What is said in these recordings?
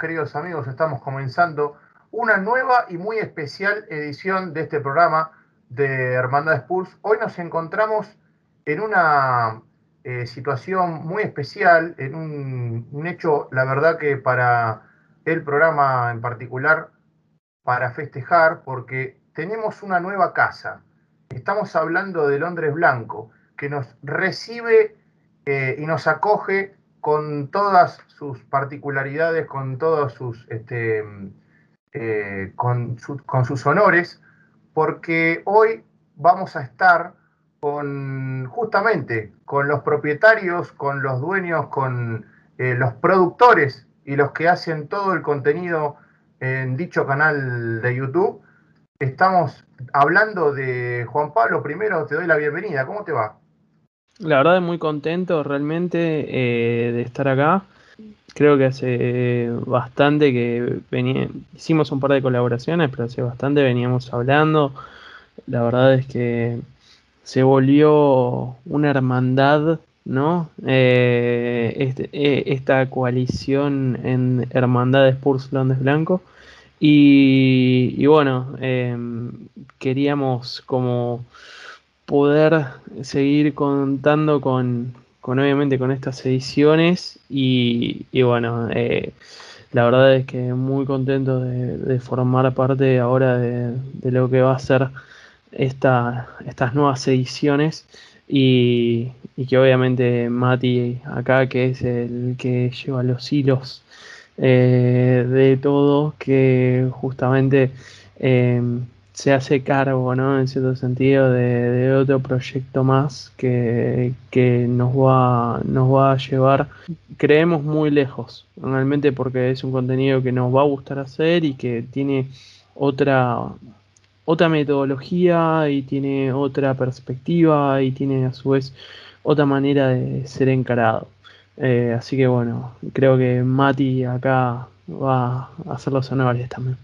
queridos amigos. Estamos comenzando una nueva y muy especial edición de este programa de Hermandad Spurs. Hoy nos encontramos en una eh, situación muy especial, en un, hecho, la verdad que para el programa en particular, para festejar, porque tenemos una nueva casa. Estamos hablando de Londres Blanco, que nos recibe eh, y nos acoge con todas sus particularidades, con todos sus, este, eh, con, sus honores, porque hoy vamos a estar con justamente con los propietarios, con los dueños, con eh, los productores y los que hacen todo el contenido en dicho canal de YouTube. Estamos hablando de Juan Pablo. Primero te doy la bienvenida. ¿Cómo te va? La verdad, muy contento realmente eh, de estar acá. Creo que hace bastante que hicimos un par de colaboraciones, pero hace bastante veníamos hablando. La verdad es que se volvió una hermandad, ¿no? Eh, este, eh, esta coalición en Hermandad de Spurs Londres Blanco. Y, bueno, em, queríamos como poder seguir contando con, obviamente con estas ediciones y, bueno, eh, la verdad es que muy contento de, formar parte ahora de, lo que va a ser esta, estas nuevas ediciones y, que obviamente Mati acá, que es el que lleva los hilos eh, de todo, que justamente... Eh, se hace cargo, ¿no? En cierto sentido, de, otro proyecto más que, nos, va, nos va a llevar, creemos, muy lejos, realmente porque es un contenido que nos va a gustar hacer y que tiene otra, otra metodología y tiene otra perspectiva y tiene a su vez otra manera de ser encarado. Eh, así que bueno, creo que Mati acá va a hacer los honores también.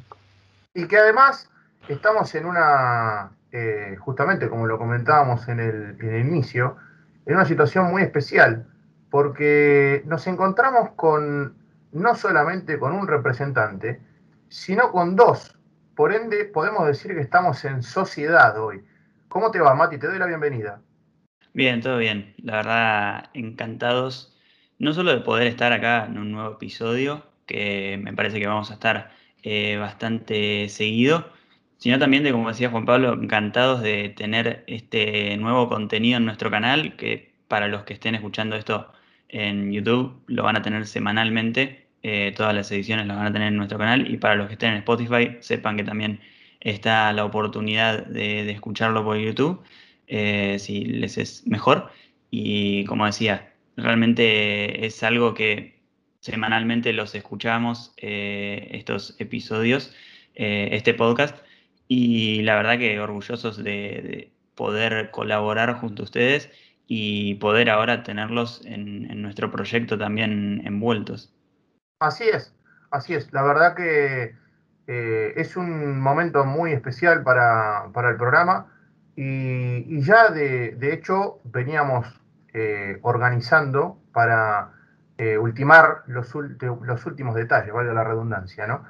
Y que además estamos en una, eh, justamente como lo comentábamos en el, inicio, en una situación muy especial, porque nos encontramos con no solamente con un representante, sino con dos. Por ende, podemos decir que estamos en sociedad hoy. ¿Cómo te va, Mati? Te doy la bienvenida. Bien, todo bien. La verdad, encantados, no solo de poder estar acá en un nuevo episodio, que me parece que vamos a estar eh, bastante seguido, sino también de, como decía Juan Pablo, encantados de tener este nuevo contenido en nuestro canal, que para los que estén escuchando esto en YouTube lo van a tener semanalmente, eh, todas las ediciones las van a tener en nuestro canal, y para los que estén en Spotify, sepan que también está la oportunidad de, escucharlo por YouTube, eh, si les es mejor. Y como decía, realmente es algo que semanalmente los escuchamos, eh, estos episodios, este podcast, y la verdad que orgullosos de, poder colaborar junto a ustedes y poder ahora tenerlos en, nuestro proyecto también envueltos. Así es, así es. La verdad que eh, es un momento muy especial para, el programa y, ya de, hecho veníamos eh, organizando para eh, ultimar los, los últimos detalles, vale la redundancia, ¿no?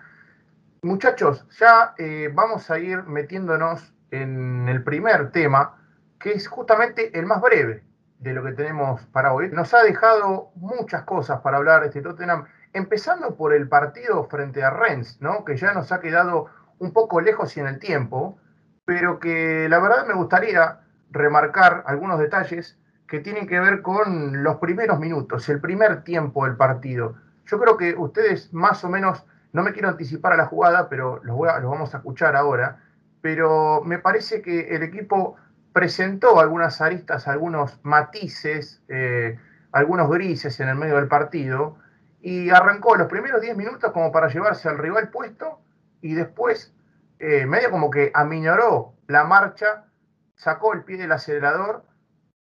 Muchachos, ya eh, vamos a ir metiéndonos en el primer tema, que es justamente el más breve de lo que tenemos para hoy. Nos ha dejado muchas cosas para hablar este Tottenham, empezando por el partido frente a Rennes, ¿no? que ya nos ha quedado un poco lejos y en el tiempo, pero que la verdad me gustaría remarcar algunos detalles que tienen que ver con los primeros minutos, el primer tiempo del partido. Yo creo que ustedes más o menos no me quiero anticipar a la jugada, pero los, vamos a escuchar ahora. Pero me parece que el equipo presentó algunas aristas, algunos matices, eh, algunos grises en el medio del partido y arrancó los primeros 10 minutos como para llevarse al rival puesto y después eh, medio como que aminoró la marcha, sacó el pie del acelerador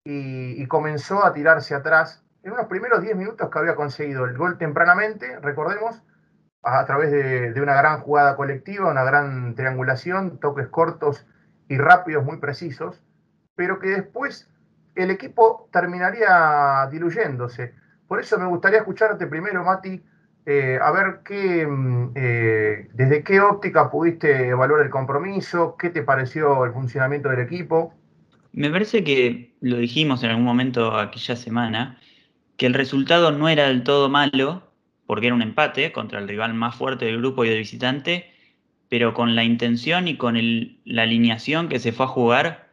y, y, comenzó a tirarse atrás. En unos primeros 10 minutos que había conseguido el gol tempranamente, recordemos, a través de, una gran jugada colectiva, una gran triangulación, toques cortos y rápidos, muy precisos, pero que después el equipo terminaría diluyéndose. Por eso me gustaría escucharte primero, Mati, eh, a ver qué, mm, eh, desde qué óptica pudiste evaluar el compromiso, qué te pareció el funcionamiento del equipo. Me parece que lo dijimos en algún momento aquella semana, que el resultado no era del todo malo, porque era un empate contra el rival más fuerte del grupo y de visitante, pero con la intención y con la alineación que se fue a jugar,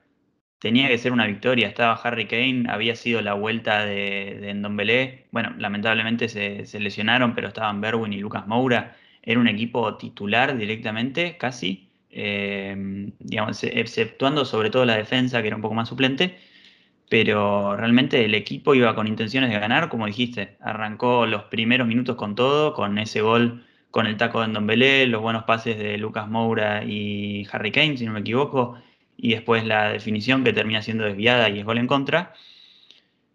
tenía que ser una victoria. Estaba Harry Kane, había sido la vuelta de, de Ndombele. Bueno, lamentablemente se, lesionaron, pero estaban Berwin y Lucas Moura. Era un equipo titular directamente, casi. Eh, digamos, exceptuando sobre todo la defensa, que era un poco más suplente. Pero realmente el equipo iba con intenciones de ganar, como dijiste. Arrancó los primeros minutos con todo, con ese gol con el taco de Ndombele, los buenos pases de Lucas Moura y Harry Kane, si no me equivoco, y después la definición que termina siendo desviada y es gol en contra.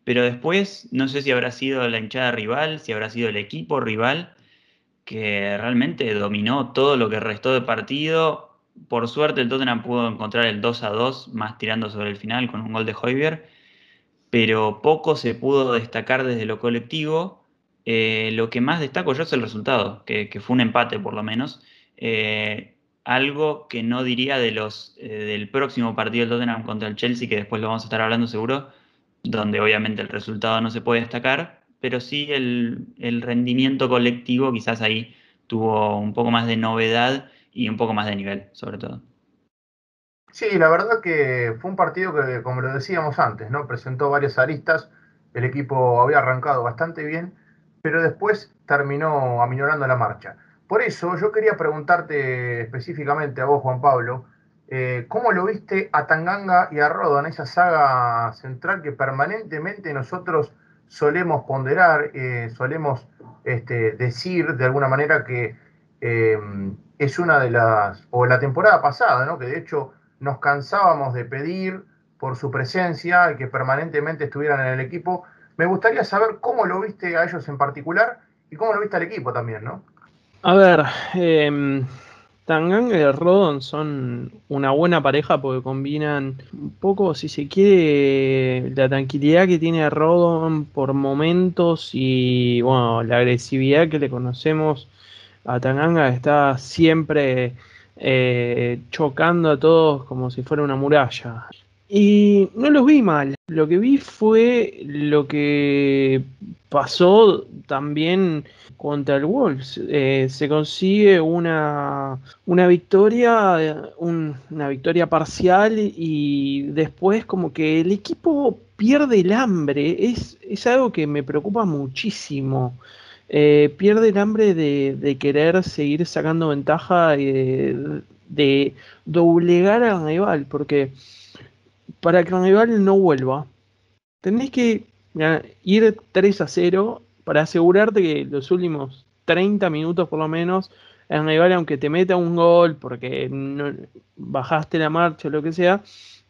Pero después, no sé si habrá sido la hinchada rival, si habrá sido el equipo rival, que realmente dominó todo lo que restó de partido. Por suerte el Tottenham pudo encontrar el 2 a 2, más tirando sobre el final con un gol de Hoiberg, pero poco se pudo destacar desde lo colectivo eh, lo que más destaco yo es el resultado, que, fue un empate por lo menos. Eh, algo que no diría de los, eh, del próximo partido del Tottenham contra el Chelsea, que después lo vamos a estar hablando seguro, donde obviamente el resultado no se puede destacar, pero sí el, el rendimiento colectivo quizás ahí tuvo un poco más de novedad y un poco más de nivel, sobre todo. Sí, la verdad que fue un partido que, como lo decíamos antes, ¿no? Presentó varias aristas, el equipo había arrancado bastante bien pero después terminó aminorando la marcha. Por eso yo quería preguntarte específicamente a vos, Juan Pablo, eh, ¿cómo lo viste a Tanganga y a Rodo en esa saga central que permanentemente nosotros solemos ponderar, eh, solemos este, decir de alguna manera que eh, es una de las, o la temporada pasada, ¿no? que de hecho nos cansábamos de pedir por su presencia y que permanentemente estuvieran en el equipo, me gustaría saber cómo lo viste a ellos en particular y cómo lo viste al equipo también, ¿no? A ver, eh, Tanganga y Rodon son una buena pareja porque combinan un poco, si se quiere, la tranquilidad que tiene Rodon por momentos y bueno, la agresividad que le conocemos a Tanganga está siempre eh, chocando a todos como si fuera una muralla. Y no los vi mal. Lo que vi fue lo que pasó también contra el Wolves. Eh, se consigue una, una victoria, una victoria parcial y después como que el equipo pierde el hambre. Es, es algo que me preocupa muchísimo. Eh, pierde el hambre de, querer seguir sacando ventaja y de, de doblegar al rival, porque para que rival no vuelva, tenés que ir 3 a 0 para asegurarte que los últimos 30 minutos por lo menos el rival, aunque te meta un gol porque bajaste la marcha o lo que sea,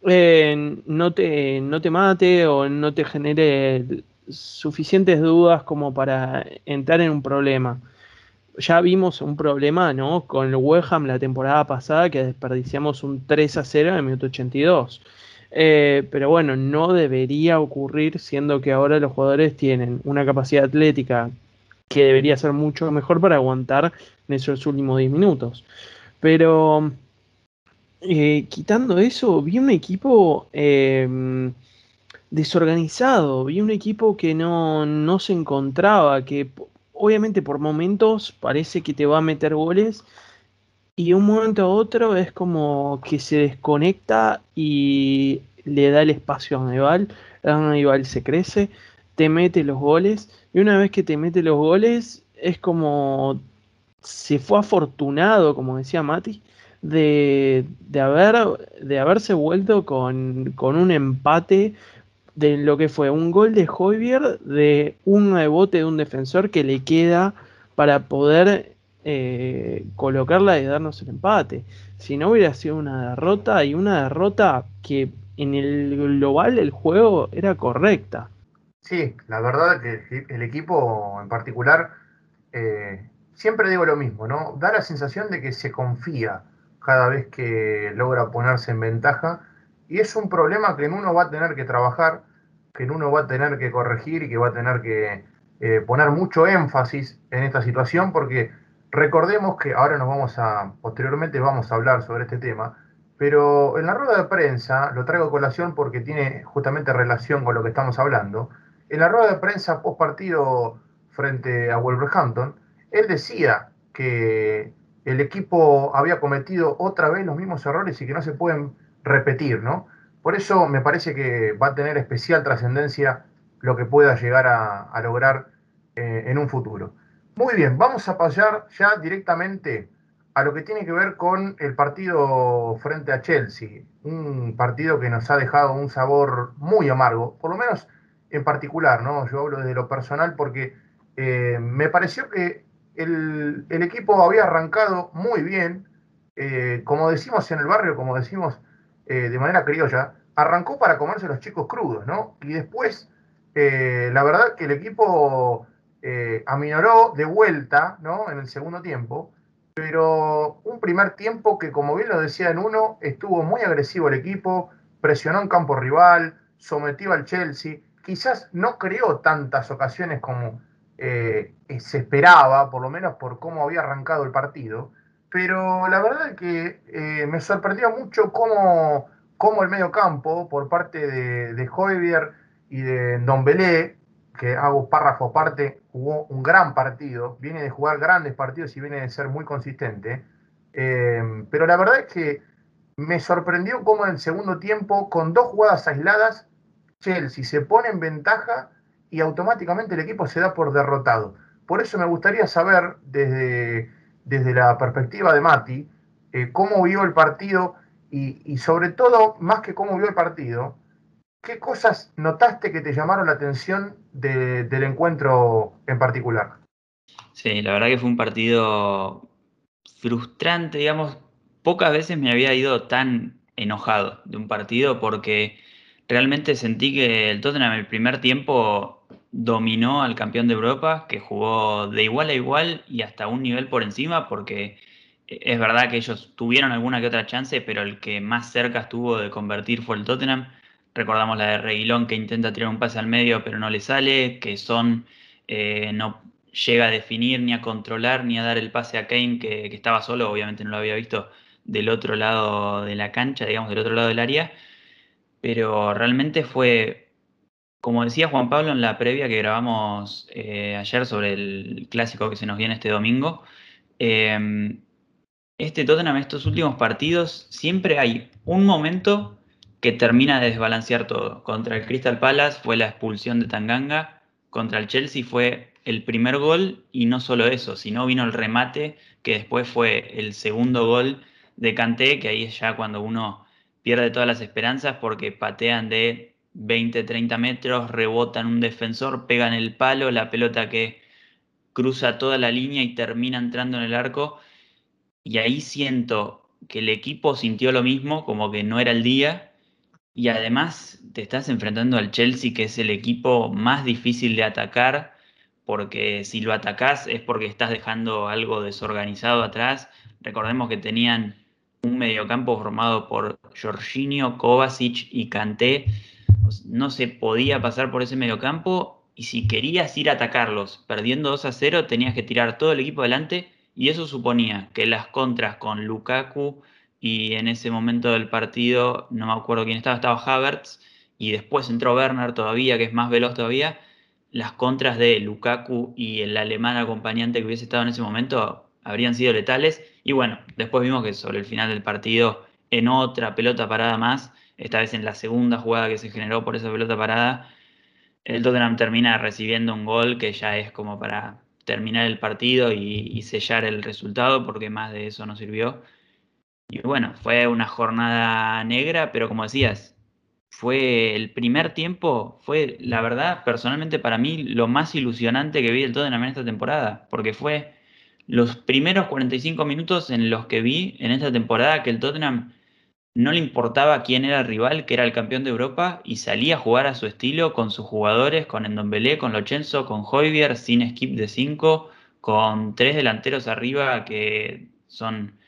eh, no, te, no te mate o no te genere suficientes dudas como para entrar en un problema. Ya vimos un problema ¿no? con el West la temporada pasada que desperdiciamos un 3 a 0 en el minuto 82. Eh, pero bueno, no debería ocurrir siendo que ahora los jugadores tienen una capacidad atlética que debería ser mucho mejor para aguantar en esos últimos 10 minutos. Pero eh, quitando eso, vi un equipo em, desorganizado, vi un equipo que no, no se encontraba, que obviamente por momentos parece que te va a meter goles y de un momento a otro es como que se desconecta y le da el espacio a Aníbal, Aníbal se crece, te mete los goles, y una vez que te mete los goles, es como se fue afortunado, como decía Mati, de, haber, de haberse vuelto con, con, un empate de lo que fue un gol de Hoybier, de un rebote de un defensor que le queda para poder eh, colocarla y darnos el empate. Si no hubiera sido una derrota y una derrota que en el global el juego era correcta. Sí, la verdad que el equipo en particular, eh, siempre digo lo mismo, ¿no? Da la sensación de que se confía cada vez que logra ponerse en ventaja y es un problema que en uno va a tener que trabajar, que en uno va a tener que corregir y que va a tener que, eh, poner mucho énfasis en esta situación porque recordemos que ahora nos vamos a, posteriormente vamos a hablar sobre este tema, pero en la rueda de prensa, lo traigo a colación porque tiene justamente relación con lo que estamos hablando, en la rueda de prensa post partido frente a Wolverhampton, él decía que el equipo había cometido otra vez los mismos errores y que no se pueden repetir, ¿no? Por eso me parece que va a tener especial trascendencia lo que pueda llegar a, lograr eh, en un futuro. Muy bien, vamos a pasar ya directamente a lo que tiene que ver con el partido frente a Chelsea, un partido que nos ha dejado un sabor muy amargo, por lo menos en particular, ¿no? Yo hablo desde lo personal porque eh, me pareció que el, equipo había arrancado muy bien, eh, como decimos en el barrio, como decimos eh, de manera criolla, arrancó para comerse los chicos crudos, ¿no? Y después, la verdad que el equipo aminoró de vuelta, ¿no? En el segundo tiempo, pero un primer tiempo que, como bien lo decía en uno, estuvo muy agresivo el equipo, presionó en campo rival, sometió al Chelsea, quizás no creó tantas ocasiones como eh, se esperaba, por lo menos por cómo había arrancado el partido, pero la verdad es que eh, me sorprendió mucho cómo, cómo el medio campo, por parte de, de y de Don Belé, que hago párrafo aparte, jugó un gran partido, viene de jugar grandes partidos y viene de ser muy consistente. Eh, pero la verdad es que me sorprendió cómo en el segundo tiempo, con dos jugadas aisladas, Chelsea se pone en ventaja y automáticamente el equipo se da por derrotado. Por eso me gustaría saber desde, desde la perspectiva de Mati, eh, cómo vio el partido y, sobre todo, más que cómo vio el partido, ¿qué cosas notaste que te llamaron la atención del encuentro en particular? Sí, la verdad que fue un partido frustrante, digamos. Pocas veces me había ido tan enojado de un partido porque realmente sentí que el Tottenham en el primer tiempo dominó al campeón de Europa, que jugó de igual a igual y hasta un nivel por encima, porque es verdad que ellos tuvieron alguna que otra chance, pero el que más cerca estuvo de convertir fue el Tottenham. Recordamos la de Reguilón que intenta tirar un pase al medio pero no le sale, que Son eh, no llega a definir ni a controlar ni a dar el pase a Kane que, estaba solo, obviamente no lo había visto del otro lado de la cancha, digamos del otro lado del área, pero realmente fue, como decía Juan Pablo en la previa que grabamos eh, ayer sobre el clásico que se nos viene este domingo, eh, este Tottenham, estos últimos partidos, siempre hay un momento que termina de desbalancear todo. Contra el Crystal Palace fue la expulsión de Tanganga, contra el Chelsea fue el primer gol y no solo eso, sino vino el remate que después fue el segundo gol de Kanté, que ahí es ya cuando uno pierde todas las esperanzas porque patean de 20, 30 metros, rebotan un defensor, pegan el palo, la pelota que cruza toda la línea y termina entrando en el arco. Y ahí siento que el equipo sintió lo mismo, como que no era el día, y además te estás enfrentando al Chelsea, que es el equipo más difícil de atacar, porque si lo atacás es porque estás dejando algo desorganizado atrás. Recordemos que tenían un mediocampo formado por Jorginho, Kovacic y Kanté. No se podía pasar por ese mediocampo y si querías ir a atacarlos perdiendo 2 a 0, tenías que tirar todo el equipo adelante y eso suponía que las contras con Lukaku, y en ese momento del partido, no me acuerdo quién estaba, estaba Havertz y después entró Werner todavía, que es más veloz todavía. Las contras de Lukaku y el alemán acompañante que hubiese estado en ese momento habrían sido letales. Y bueno, después vimos que sobre el final del partido, en otra pelota parada más, esta vez en la segunda jugada que se generó por esa pelota parada, el Tottenham termina recibiendo un gol que ya es como para terminar el partido y, sellar el resultado, porque más de eso no sirvió. Y bueno, fue una jornada negra, pero como decías, fue el primer tiempo, fue la verdad, personalmente para mí, lo más ilusionante que vi del Tottenham en esta temporada, porque fue los primeros 45 minutos en los que vi en esta temporada que el Tottenham no le importaba quién era el rival, que era el campeón de Europa, y salía a jugar a su estilo con sus jugadores, con Endombele, con Lochenzo, con Hoybier, sin skip de 5, con tres delanteros arriba que son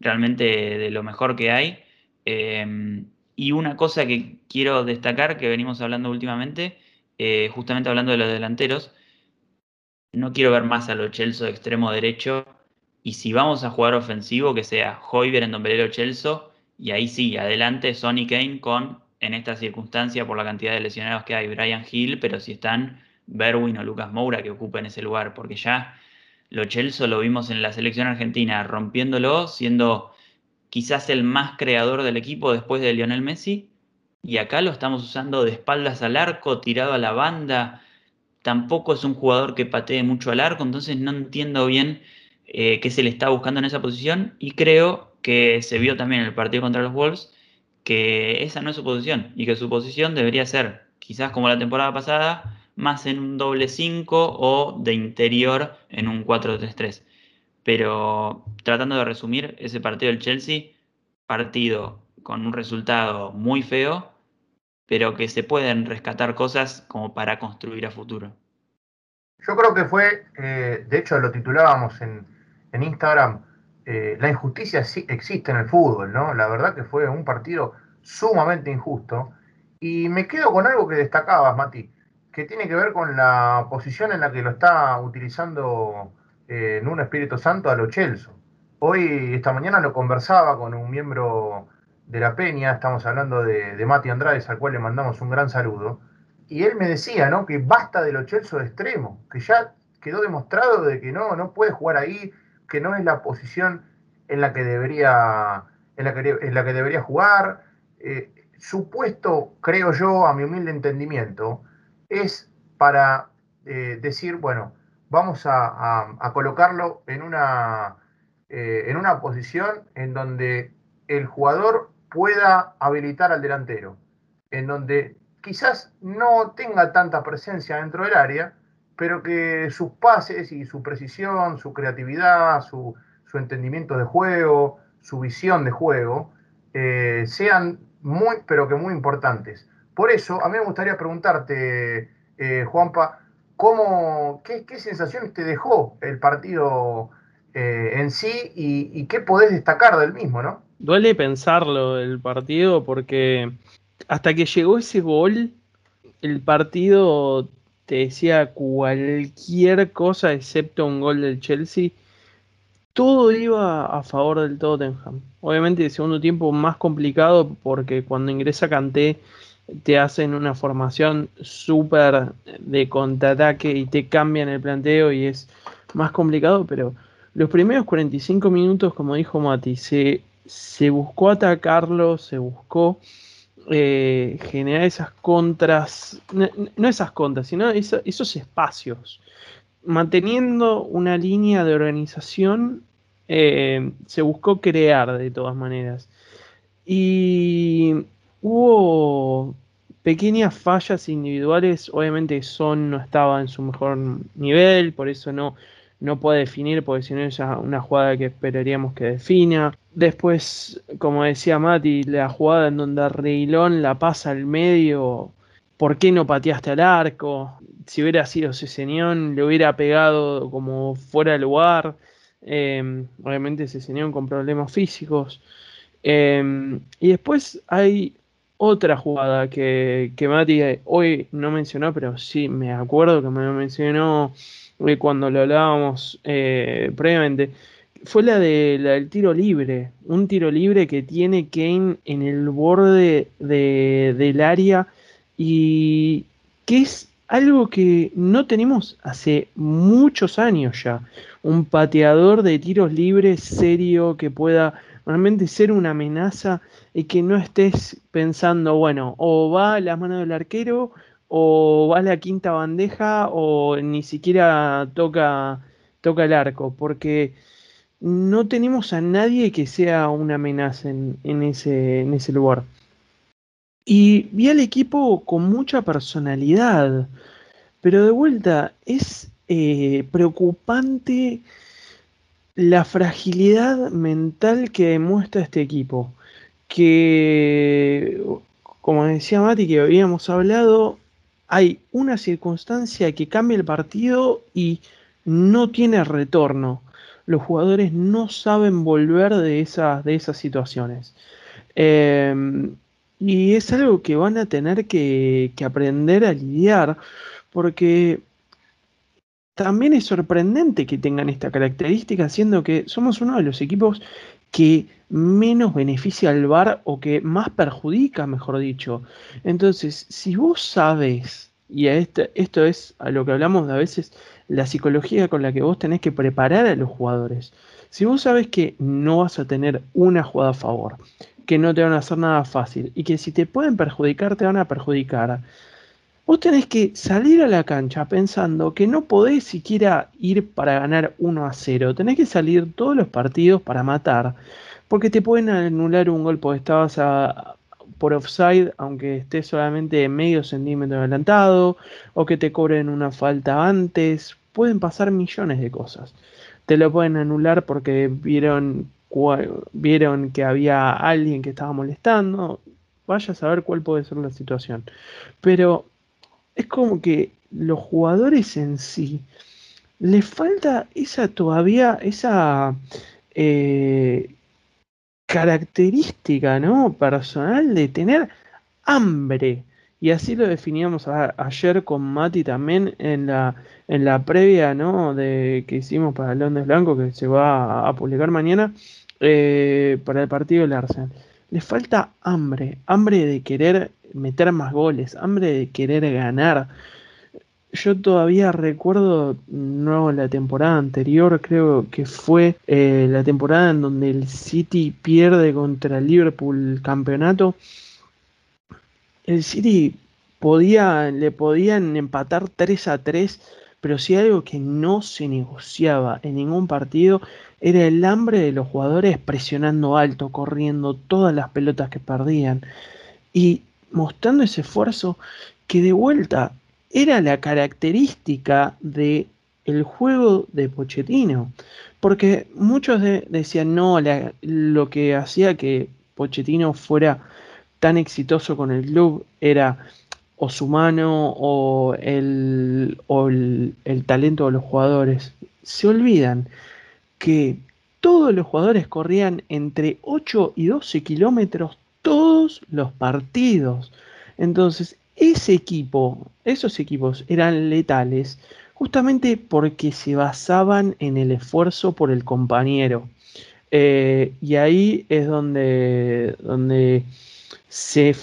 realmente de lo mejor que hay. Em, y una cosa que quiero destacar, que venimos hablando últimamente, eh, justamente hablando de los delanteros, no quiero ver más a los Chelsea de extremo derecho. Y si vamos a jugar ofensivo, que sea Hoiber en Dombelero Chelsea, y ahí sí, adelante Sonny Kane con, en esta circunstancia, por la cantidad de lesionados que hay, Brian Hill, pero si están Berwin o Lucas Moura que ocupen ese lugar, porque ya lo Chelsea lo vimos en la selección argentina, rompiéndolo, siendo quizás el más creador del equipo después de Lionel Messi, y acá lo estamos usando de espaldas al arco, tirado a la banda. Tampoco es un jugador que patee mucho al arco, entonces no entiendo bien eh, qué se le está buscando en esa posición y creo que se vio también en el partido contra los Wolves que esa no es su posición y que su posición debería ser, quizás como la temporada pasada, más en un doble 5 o de interior en un 4-3-3. Pero tratando de resumir ese partido del Chelsea, partido con un resultado muy feo, pero que se pueden rescatar cosas como para construir a futuro. Yo creo que fue, eh, de hecho lo titulábamos en, Instagram, eh, la injusticia sí existe en el fútbol, ¿no? La verdad que fue un partido sumamente injusto. Y me quedo con algo que destacabas, Mati, que tiene que ver con la posición en la que lo está utilizando eh, en un Espíritu Santo a lo. Hoy, esta mañana, lo conversaba con un miembro de la Peña, estamos hablando de, Mati Andrades, al cual le mandamos un gran saludo, y él me decía, ¿no? Que basta de los Chelsea de extremo, que ya quedó demostrado de que no, no puede jugar ahí, que no es la posición en la que debería, en la que, debería jugar. Eh, su puesto, creo yo, a mi humilde entendimiento, es para eh, decir, bueno, vamos a, colocarlo en una, eh, en una posición en donde el jugador pueda habilitar al delantero, en donde quizás no tenga tanta presencia dentro del área, pero que sus pases y su precisión, su creatividad, su, entendimiento de juego, su visión de juego, eh, sean muy, pero que muy importantes. Por eso, a mí me gustaría preguntarte, eh, Juanpa, ¿cómo, qué, sensaciones te dejó el partido eh, en sí y, y, qué podés destacar del mismo, ¿no? Duele pensarlo el partido porque hasta que llegó ese gol, el partido te decía cualquier cosa excepto un gol del Chelsea. Todo iba a favor del Tottenham. Obviamente el segundo tiempo más complicado porque cuando ingresa Kanté te hacen una formación súper de contraataque y te cambian el planteo y es más complicado, pero los primeros 45 minutos, como dijo Mati, se se buscó atacarlo, se buscó eh, generar esas contras, no, esas contras, sino esos espacios. Manteniendo una línea de organización, eh, se buscó crear de todas maneras. Y hubo pequeñas fallas individuales, obviamente Son no estaba en su mejor nivel, por eso no, no puede definir, porque si no es una jugada que esperaríamos que defina. Después, como decía Mati, la jugada en donde Reilón la pasa al medio, ¿por qué no pateaste al arco? Si hubiera sido Ceseñón, le hubiera pegado como fuera de lugar. Eh, obviamente Ceseñón con problemas físicos. Em, y después hay otra jugada que, que Mati hoy no mencionó, pero sí me acuerdo que me mencionó cuando lo hablábamos eh, previamente, fue la, de, la del tiro libre. Un tiro libre que tiene Kane en el borde del área y que es algo que no tenemos hace muchos años ya. Un pateador de tiros libres serio que pueda realmente ser una amenaza y que no estés pensando, bueno, o va a las manos del arquero o va a la quinta bandeja o ni siquiera toca, toca el arco, porque no tenemos a nadie que sea una amenaza en, ese, lugar. Y vi al equipo con mucha personalidad, pero de vuelta es eh, preocupante la fragilidad mental que demuestra este equipo. Que, como decía Mati, que habíamos hablado, hay una circunstancia que cambia el partido y no tiene retorno. Los jugadores no saben volver de esas, de esas situaciones. Em, y es algo que van a tener que, aprender a lidiar porque también es sorprendente que tengan esta característica, siendo que somos uno de los equipos que menos beneficia al VAR o que más perjudica, mejor dicho. Entonces, si vos sabes, y a este, esto es a lo que hablamos de a veces, la psicología con la que vos tenés que preparar a los jugadores. Si vos sabes que no vas a tener una jugada a favor, que no te van a hacer nada fácil y que si te pueden perjudicar, te van a perjudicar, vos tenés que salir a la cancha pensando que no podés siquiera ir para ganar 1 a 0. Tenés que salir todos los partidos para matar, porque te pueden anular un gol porque estabas por offside, aunque estés solamente medio centímetro adelantado, o que te cobren una falta antes. Pueden pasar millones de cosas. Te lo pueden anular porque vieron, vieron que había alguien que estaba molestando. Vaya a saber cuál puede ser la situación. Pero es como que los jugadores en sí les falta esa todavía, esa eh, característica ¿no? personal de tener hambre. Y así lo definíamos ayer con Mati también en la, en la previa ¿no? de, que hicimos para Londres Blanco, que se va a, publicar mañana, eh, para el partido del Arsenal. Les falta hambre, hambre de querer meter más goles, hambre de querer ganar. Yo todavía recuerdo, no la temporada anterior, creo que fue eh, la temporada en donde el City pierde contra el Liverpool el campeonato. El City podía, le podían empatar 3 a 3, pero si algo que no se negociaba en ningún partido era el hambre de los jugadores presionando alto, corriendo todas las pelotas que perdían. Y mostrando ese esfuerzo que de vuelta era la característica de el juego de Pochettino. Porque muchos decían, no, lo que hacía que Pochettino fuera tan exitoso con el club era o su mano o el, o el, el talento de los jugadores. Se olvidan que todos los jugadores corrían entre 8 y 12 kilómetros todos los partidos. Entonces, ese equipo, esos equipos eran letales justamente porque se basaban en el esfuerzo por el compañero. Eh, y ahí es donde, donde se,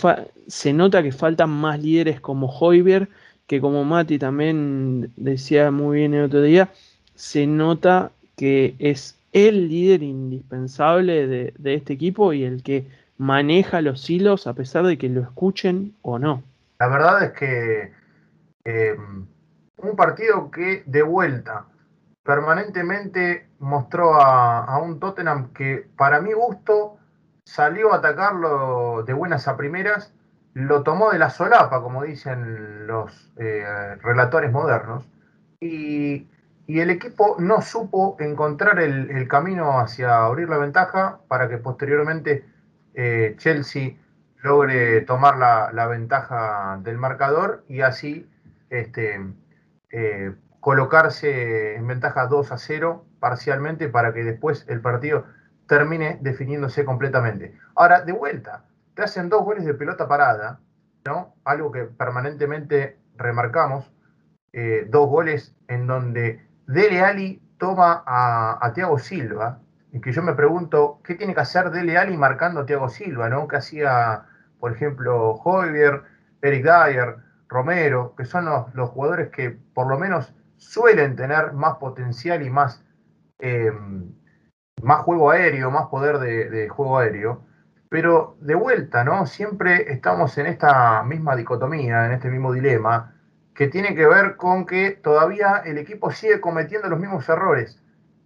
nota que faltan más líderes como Hoiber, que como Mati también decía muy bien el otro día, se nota que es el líder indispensable de este equipo y el que maneja los hilos a pesar de que lo escuchen o no. La verdad es que eh, un partido que de vuelta permanentemente mostró a, un Tottenham que para mi gusto salió a atacarlo de buenas a primeras, lo tomó de la solapa, como dicen los eh, relatores modernos, y, el equipo no supo encontrar el, el camino hacia abrir la ventaja para que posteriormente eh, Chelsea logre tomar la, ventaja del marcador y así este, eh, colocarse en ventaja 2 a 0 parcialmente para que después el partido termine definiéndose completamente. Ahora, de vuelta, te hacen dos goles de pelota parada, ¿no? Algo que permanentemente remarcamos, eh, dos goles en donde Dele Ali toma a, a Silva, y que yo me pregunto, ¿qué tiene que hacer Dele Alli marcando a Thiago Silva, ¿no? Que hacía, por ejemplo, Hoybier, Eric Dyer, Romero, que son los, jugadores que por lo menos suelen tener más potencial y más, eh, más juego aéreo, más poder de, juego aéreo. Pero de vuelta, ¿no? Siempre estamos en esta misma dicotomía, en este mismo dilema, que tiene que ver con que todavía el equipo sigue cometiendo los mismos errores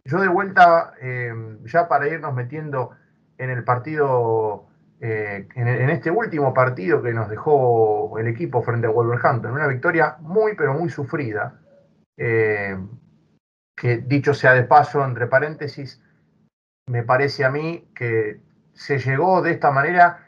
yo de vuelta, em, ya para irnos metiendo en el partido, eh, en, este último partido que nos dejó el equipo frente a Wolverhampton, una victoria muy, pero muy sufrida, em, que dicho sea de paso, entre paréntesis, me parece a mí que se llegó de esta manera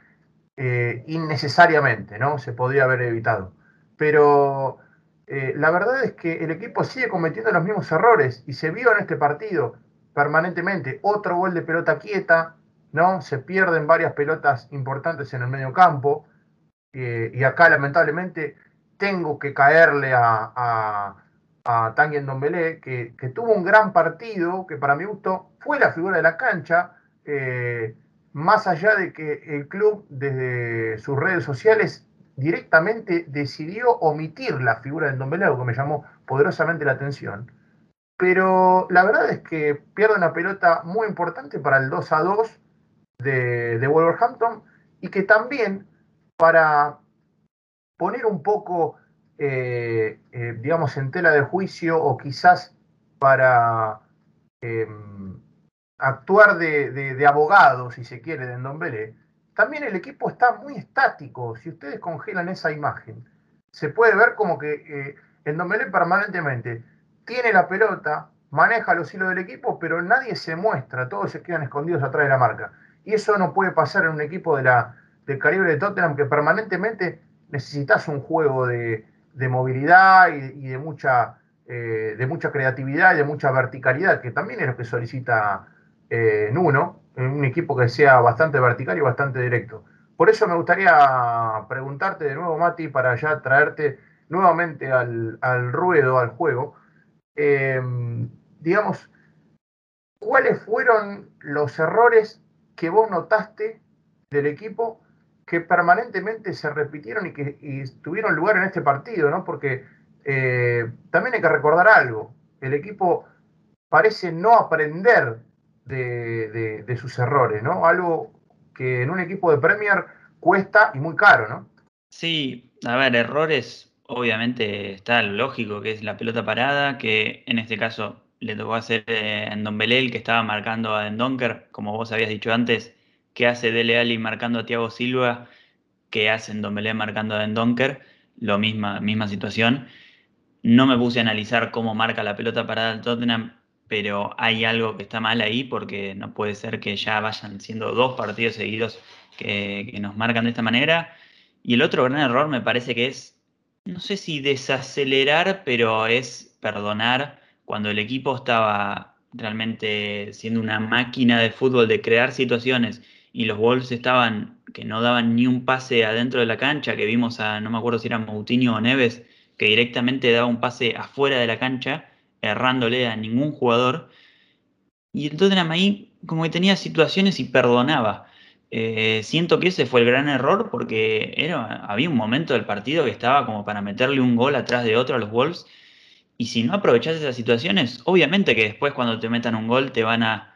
eh, innecesariamente, ¿no? Se podría haber evitado. Pero eh, la verdad es que el equipo sigue cometiendo los mismos errores y se vio en este partido permanentemente. Otro gol de pelota quieta, ¿no? Se pierden varias pelotas importantes en el medio campo. Eh, y acá, lamentablemente, tengo que caerle a, a Tanguy Ndombele, que, que tuvo un gran partido, que para mi gusto fue la figura de la cancha, eh, más allá de que el club desde sus redes sociales directamente decidió omitir la figura de Ndombele, algo que me llamó poderosamente la atención. Pero la verdad es que pierde una pelota muy importante para el 2 a 2 de, Wolverhampton y que también para poner un poco eh, eh, digamos, en tela de juicio o quizás para em, actuar de, abogado, si se quiere, de Ndombele, también el equipo está muy estático. Si ustedes congelan esa imagen, se puede ver como que eh, Ndombele permanentemente tiene la pelota, maneja los hilos del equipo, pero nadie se muestra, todos se quedan escondidos atrás de la marca. Y eso no puede pasar en un equipo de la, del calibre de Tottenham que permanentemente necesitas un juego de, de movilidad y, de, mucha, eh, de mucha creatividad y de mucha verticalidad, que también es lo que solicita eh, Nuno, un equipo que sea bastante vertical y bastante directo. Por eso me gustaría preguntarte de nuevo, Mati, para ya traerte nuevamente al, ruedo, al juego. Eh, digamos, ¿cuáles fueron los errores que vos notaste del equipo que permanentemente se repitieron y que tuvieron lugar en este partido, ¿no? Porque eh, también hay que recordar algo, el equipo parece no aprender de, sus errores, ¿no? Algo que en un equipo de Premier cuesta y muy caro, ¿no? Sí, a ver, errores, obviamente está lo lógico, que es la pelota parada, que en este caso le tocó hacer eh, en Don Belel, que estaba marcando a Endonker, como vos habías dicho antes, que hace Dele Alli marcando a Thiago Silva, que hace Ndombele marcando a Donker, lo misma, misma situación. No me puse a analizar cómo marca la pelota parada el Tottenham, pero hay algo que está mal ahí porque no puede ser que ya vayan siendo dos partidos seguidos que, que nos marcan de esta manera. Y el otro gran error me parece que es, no sé si desacelerar, pero es perdonar cuando el equipo estaba realmente siendo una máquina de fútbol de crear situaciones y los Wolves estaban que no daban ni un pase adentro de la cancha, que vimos a, no me acuerdo si era Moutinho o Neves, que directamente daba un pase afuera de la cancha, errándole a ningún jugador. Y el Tottenham ahí como que tenía situaciones y perdonaba. Eh, siento que ese fue el gran error porque era, había un momento del partido que estaba como para meterle un gol atrás de otro a los Wolves. Y si no aprovechás esas situaciones, obviamente que después cuando te metan un gol te van a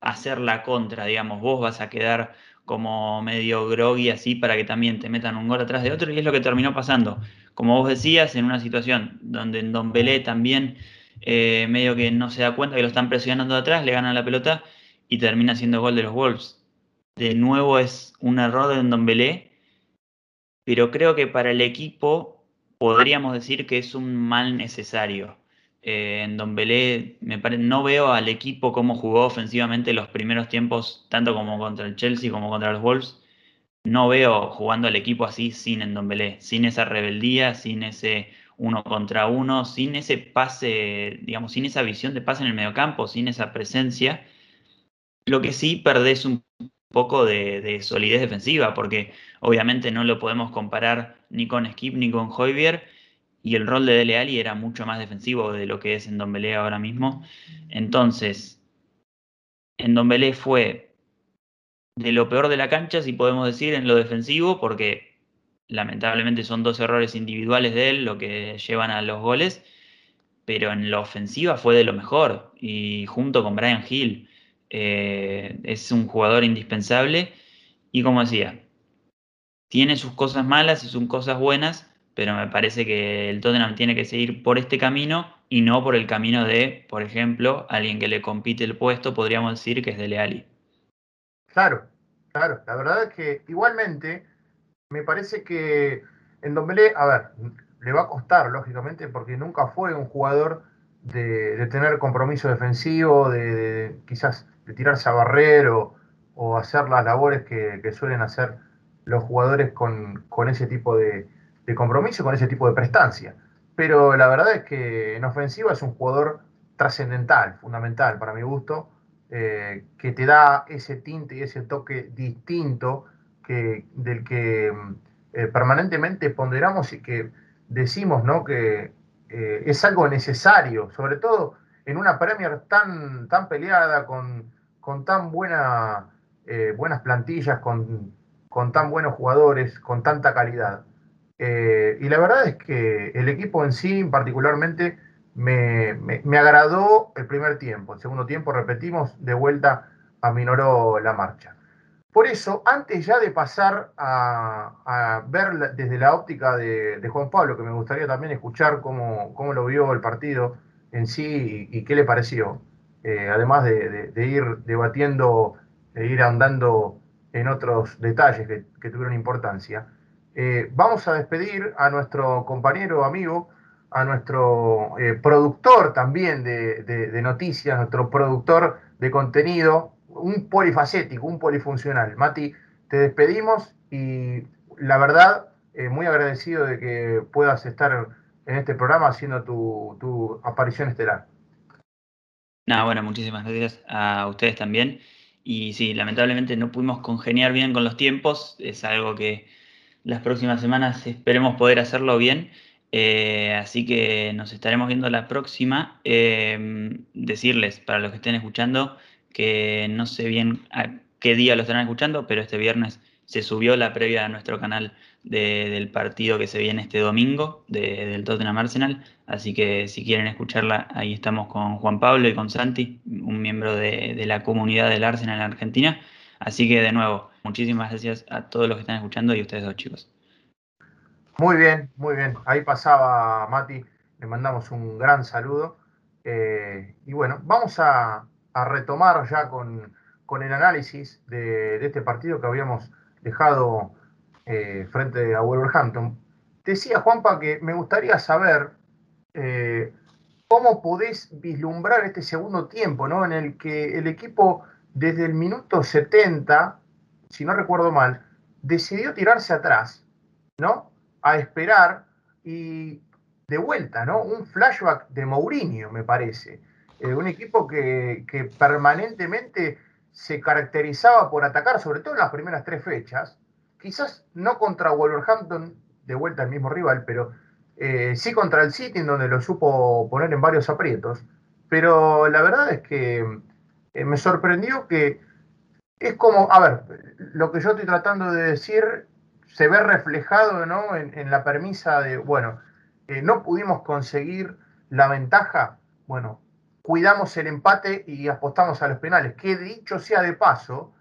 hacer la contra, digamos, vos vas a quedar como medio groggy así para que también te metan un gol atrás de otro y es lo que terminó pasando. Como vos decías, en una situación donde en Don Belé también eh, medio que no se da cuenta que lo están presionando atrás, le ganan la pelota y termina siendo gol de los Wolves. De nuevo es un error de Don Belé, pero creo que para el equipo podríamos decir que es un mal necesario. Eh, en Don Belé no veo al equipo cómo jugó ofensivamente los primeros tiempos, tanto como contra el Chelsea como contra los Wolves. No veo jugando al equipo así sin en Don Belé, sin esa rebeldía, sin ese uno contra uno, sin ese pase, digamos, sin esa visión de pase en el mediocampo, sin esa presencia. Lo que sí perdés un poco de, de solidez defensiva, porque obviamente no lo podemos comparar ni con Skip ni con Hoybier y el rol de Dele Alli era mucho más defensivo de lo que es en Don Belé ahora mismo. Entonces, en Don Belé fue de lo peor de la cancha, si podemos decir, en lo defensivo, porque lamentablemente son dos errores individuales de él lo que llevan a los goles, pero en la ofensiva fue de lo mejor, y junto con Brian Hill, eh, es un jugador indispensable, y como decía, tiene sus cosas malas y sus cosas buenas, pero me parece que el Tottenham tiene que seguir por este camino y no por el camino de, por ejemplo, alguien que le compite el puesto, podríamos decir que es de Leali. Claro, claro. La verdad es que igualmente me parece que en Dombele, a ver, le va a costar, lógicamente, porque nunca fue un jugador de, tener compromiso defensivo, de, quizás de tirarse a barrer o, hacer las labores que, suelen hacer los jugadores con ese tipo de, compromiso con ese tipo de prestancia. Pero la verdad es que en ofensiva es un jugador trascendental, fundamental para mi gusto, eh, que te da ese tinte y ese toque distinto que, del que eh, permanentemente ponderamos y que decimos ¿no? que, eh, es algo necesario, sobre todo en una Premier tan, tan peleada, con, con tan buena, buenas plantillas, con, con, tan buenos jugadores, con tanta calidad. Eh, y la verdad es que el equipo en sí, particularmente, me, me, agradó el primer tiempo. El segundo tiempo, repetimos, de vuelta aminoró la marcha. Por eso, antes ya de pasar a, ver desde la óptica de, Juan Pablo, que me gustaría también escuchar cómo, cómo lo vio el partido en sí y, qué le pareció, eh, además de, ir debatiendo, e ir andando en otros detalles que, tuvieron importancia. Eh, vamos a despedir a nuestro compañero, amigo, a nuestro eh, productor también de, noticias, nuestro productor de contenido, un polifacético, un polifuncional. Mati, te despedimos y la verdad, muy agradecido de que puedas estar en este programa haciendo tu, aparición estelar. Nada, bueno, muchísimas gracias a ustedes también. Y sí, lamentablemente no pudimos congeniar bien con los tiempos. Es algo que las próximas semanas esperemos poder hacerlo bien. Eh, así que nos estaremos viendo la próxima. Em, decirles, para los que estén escuchando, que no sé bien a qué día lo estarán escuchando, pero este viernes se subió la previa a nuestro canal del partido que se viene este domingo del Tottenham Arsenal. Así que si quieren escucharla, ahí estamos con Juan Pablo y con Santi, un miembro de, la comunidad del Arsenal en Argentina. Así que de nuevo, muchísimas gracias a todos los que están escuchando y a ustedes dos chicos. Muy bien, muy bien. Ahí pasaba Mati, le mandamos un gran saludo. Eh, y bueno, vamos a, retomar ya con, el análisis de este partido que habíamos dejado eh, frente a Wolverhampton. Decía Juanpa que me gustaría saber eh, cómo podés vislumbrar este segundo tiempo, ¿no? En el que el equipo desde el minuto 70, si no recuerdo mal, decidió tirarse atrás, ¿no? A esperar y de vuelta, ¿no? Un flashback de Mourinho, me parece. Eh, un equipo que, que permanentemente se caracterizaba por atacar, sobre todo en las primeras tres fechas, quizás no contra Wolverhampton, de vuelta al mismo rival, pero eh, sí contra el City, en donde lo supo poner en varios aprietos. Pero la verdad es que eh, me sorprendió que es como, a ver, lo que yo estoy tratando de decir se ve reflejado ¿no? en, la premisa de, bueno, eh, no pudimos conseguir la ventaja, bueno, cuidamos el empate y apostamos a los penales. Que dicho sea de paso,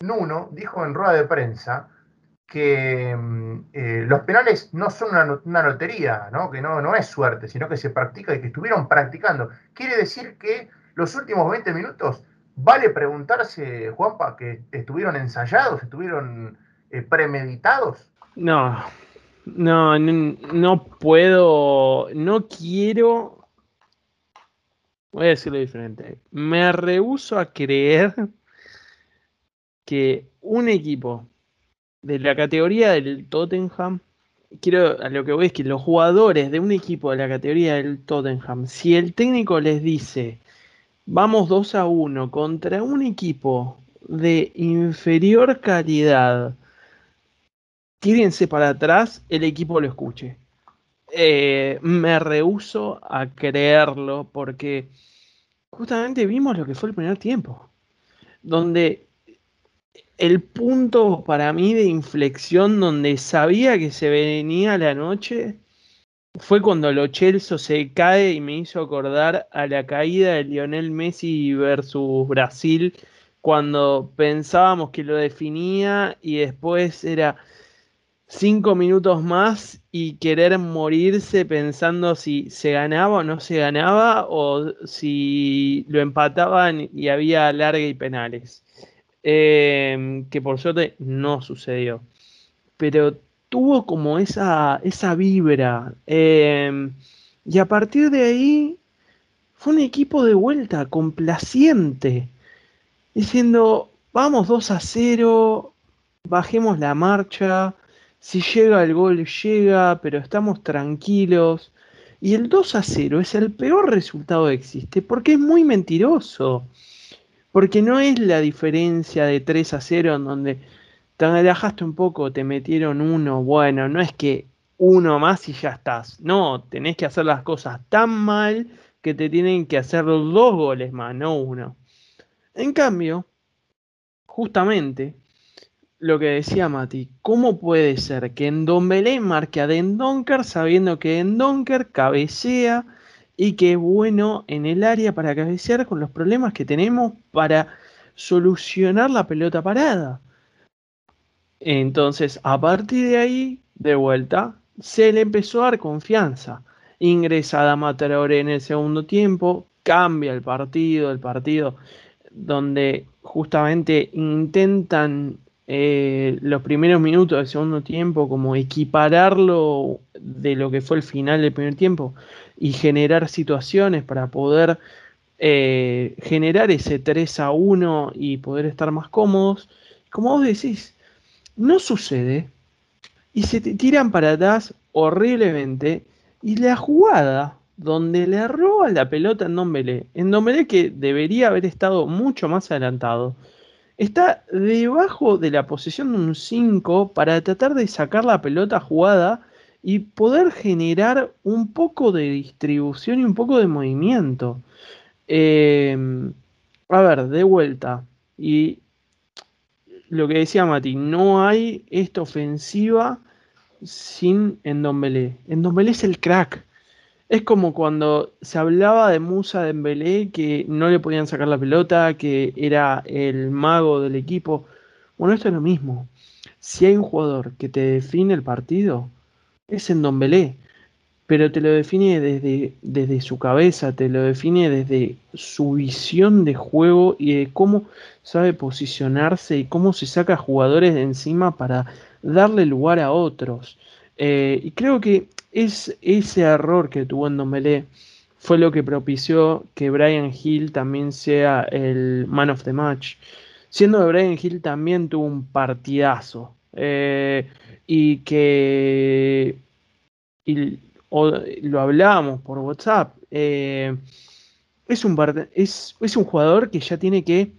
Nuno dijo en rueda de prensa que mm, eh, los penales no son una, lotería, ¿no? que no, no es suerte, sino que se practica y que estuvieron practicando. Quiere decir que los últimos 20 minutos, vale preguntarse, Juanpa, que estuvieron ensayados, estuvieron eh, premeditados. No, no, no, no puedo, no quiero Voy a decirlo diferente. Me rehuso a creer que un equipo de la categoría del Tottenham, quiero a lo que voy es que los jugadores de un equipo de la categoría del Tottenham, si el técnico les dice, vamos 2 a 1 contra un equipo de inferior calidad, tírense para atrás, el equipo lo escuche. Eh, me rehuso a creerlo porque justamente vimos lo que fue el primer tiempo, donde el punto para mí de inflexión donde sabía que se venía la noche fue cuando lo Chelsea se cae y me hizo acordar a la caída de Lionel Messi versus Brasil cuando pensábamos que lo definía y después era cinco minutos más y querer morirse pensando si se ganaba o no se ganaba o si lo empataban y había larga y penales. Em, que por suerte no sucedió. Pero tuvo como esa, esa vibra. Em, y a partir de ahí fue un equipo de vuelta, complaciente. Diciendo, vamos 2 a 0, bajemos la marcha si llega el gol, llega, pero estamos tranquilos. Y el 2 a 0 es el peor resultado que existe porque es muy mentiroso. Porque no es la diferencia de 3 a 0 en donde te relajaste un poco, te metieron uno. Bueno, no es que uno más y ya estás. No, tenés que hacer las cosas tan mal que te tienen que hacer dos goles más, no uno. En cambio, justamente lo que decía Mati, ¿cómo puede ser que en Belé marque a Dendonker sabiendo que Dendonker cabecea y que es bueno en el área para cabecear con los problemas que tenemos para solucionar la pelota parada? Entonces, a partir de ahí, de vuelta, se le empezó a dar confianza. Ingresa Dama Traoré en el segundo tiempo, cambia el partido, el partido donde justamente intentan eh, los primeros minutos del segundo tiempo como equipararlo de lo que fue el final del primer tiempo y generar situaciones para poder eh, generar ese 3 a 1 y poder estar más cómodos. Como vos decís, no sucede y se te tiran para atrás horriblemente. Y la jugada donde le roba la pelota en Dombele, en Dombele que debería haber estado mucho más adelantado, está debajo de la posición de un 5 para tratar de sacar la pelota jugada y poder generar un poco de distribución y un poco de movimiento. Eh, a ver, de vuelta. Y lo que decía Mati, no hay esta ofensiva sin Endombele. Endombele es el crack. Es como cuando se hablaba de Musa Dembélé que no le podían sacar la pelota, que era el mago del equipo. Bueno, esto es lo mismo. Si hay un jugador que te define el partido, es Endombele pero te lo define desde, desde su cabeza, te lo define desde su visión de juego y de cómo sabe posicionarse y cómo se saca jugadores de encima para darle lugar a otros. Eh, y creo que es ese error que tuvo en Dombele fue lo que propició que Brian Hill también sea el man of the match. Siendo que Brian Hill también tuvo un partidazo. Eh, y que o lo hablábamos por WhatsApp, eh, es, un, es un jugador que ya tiene que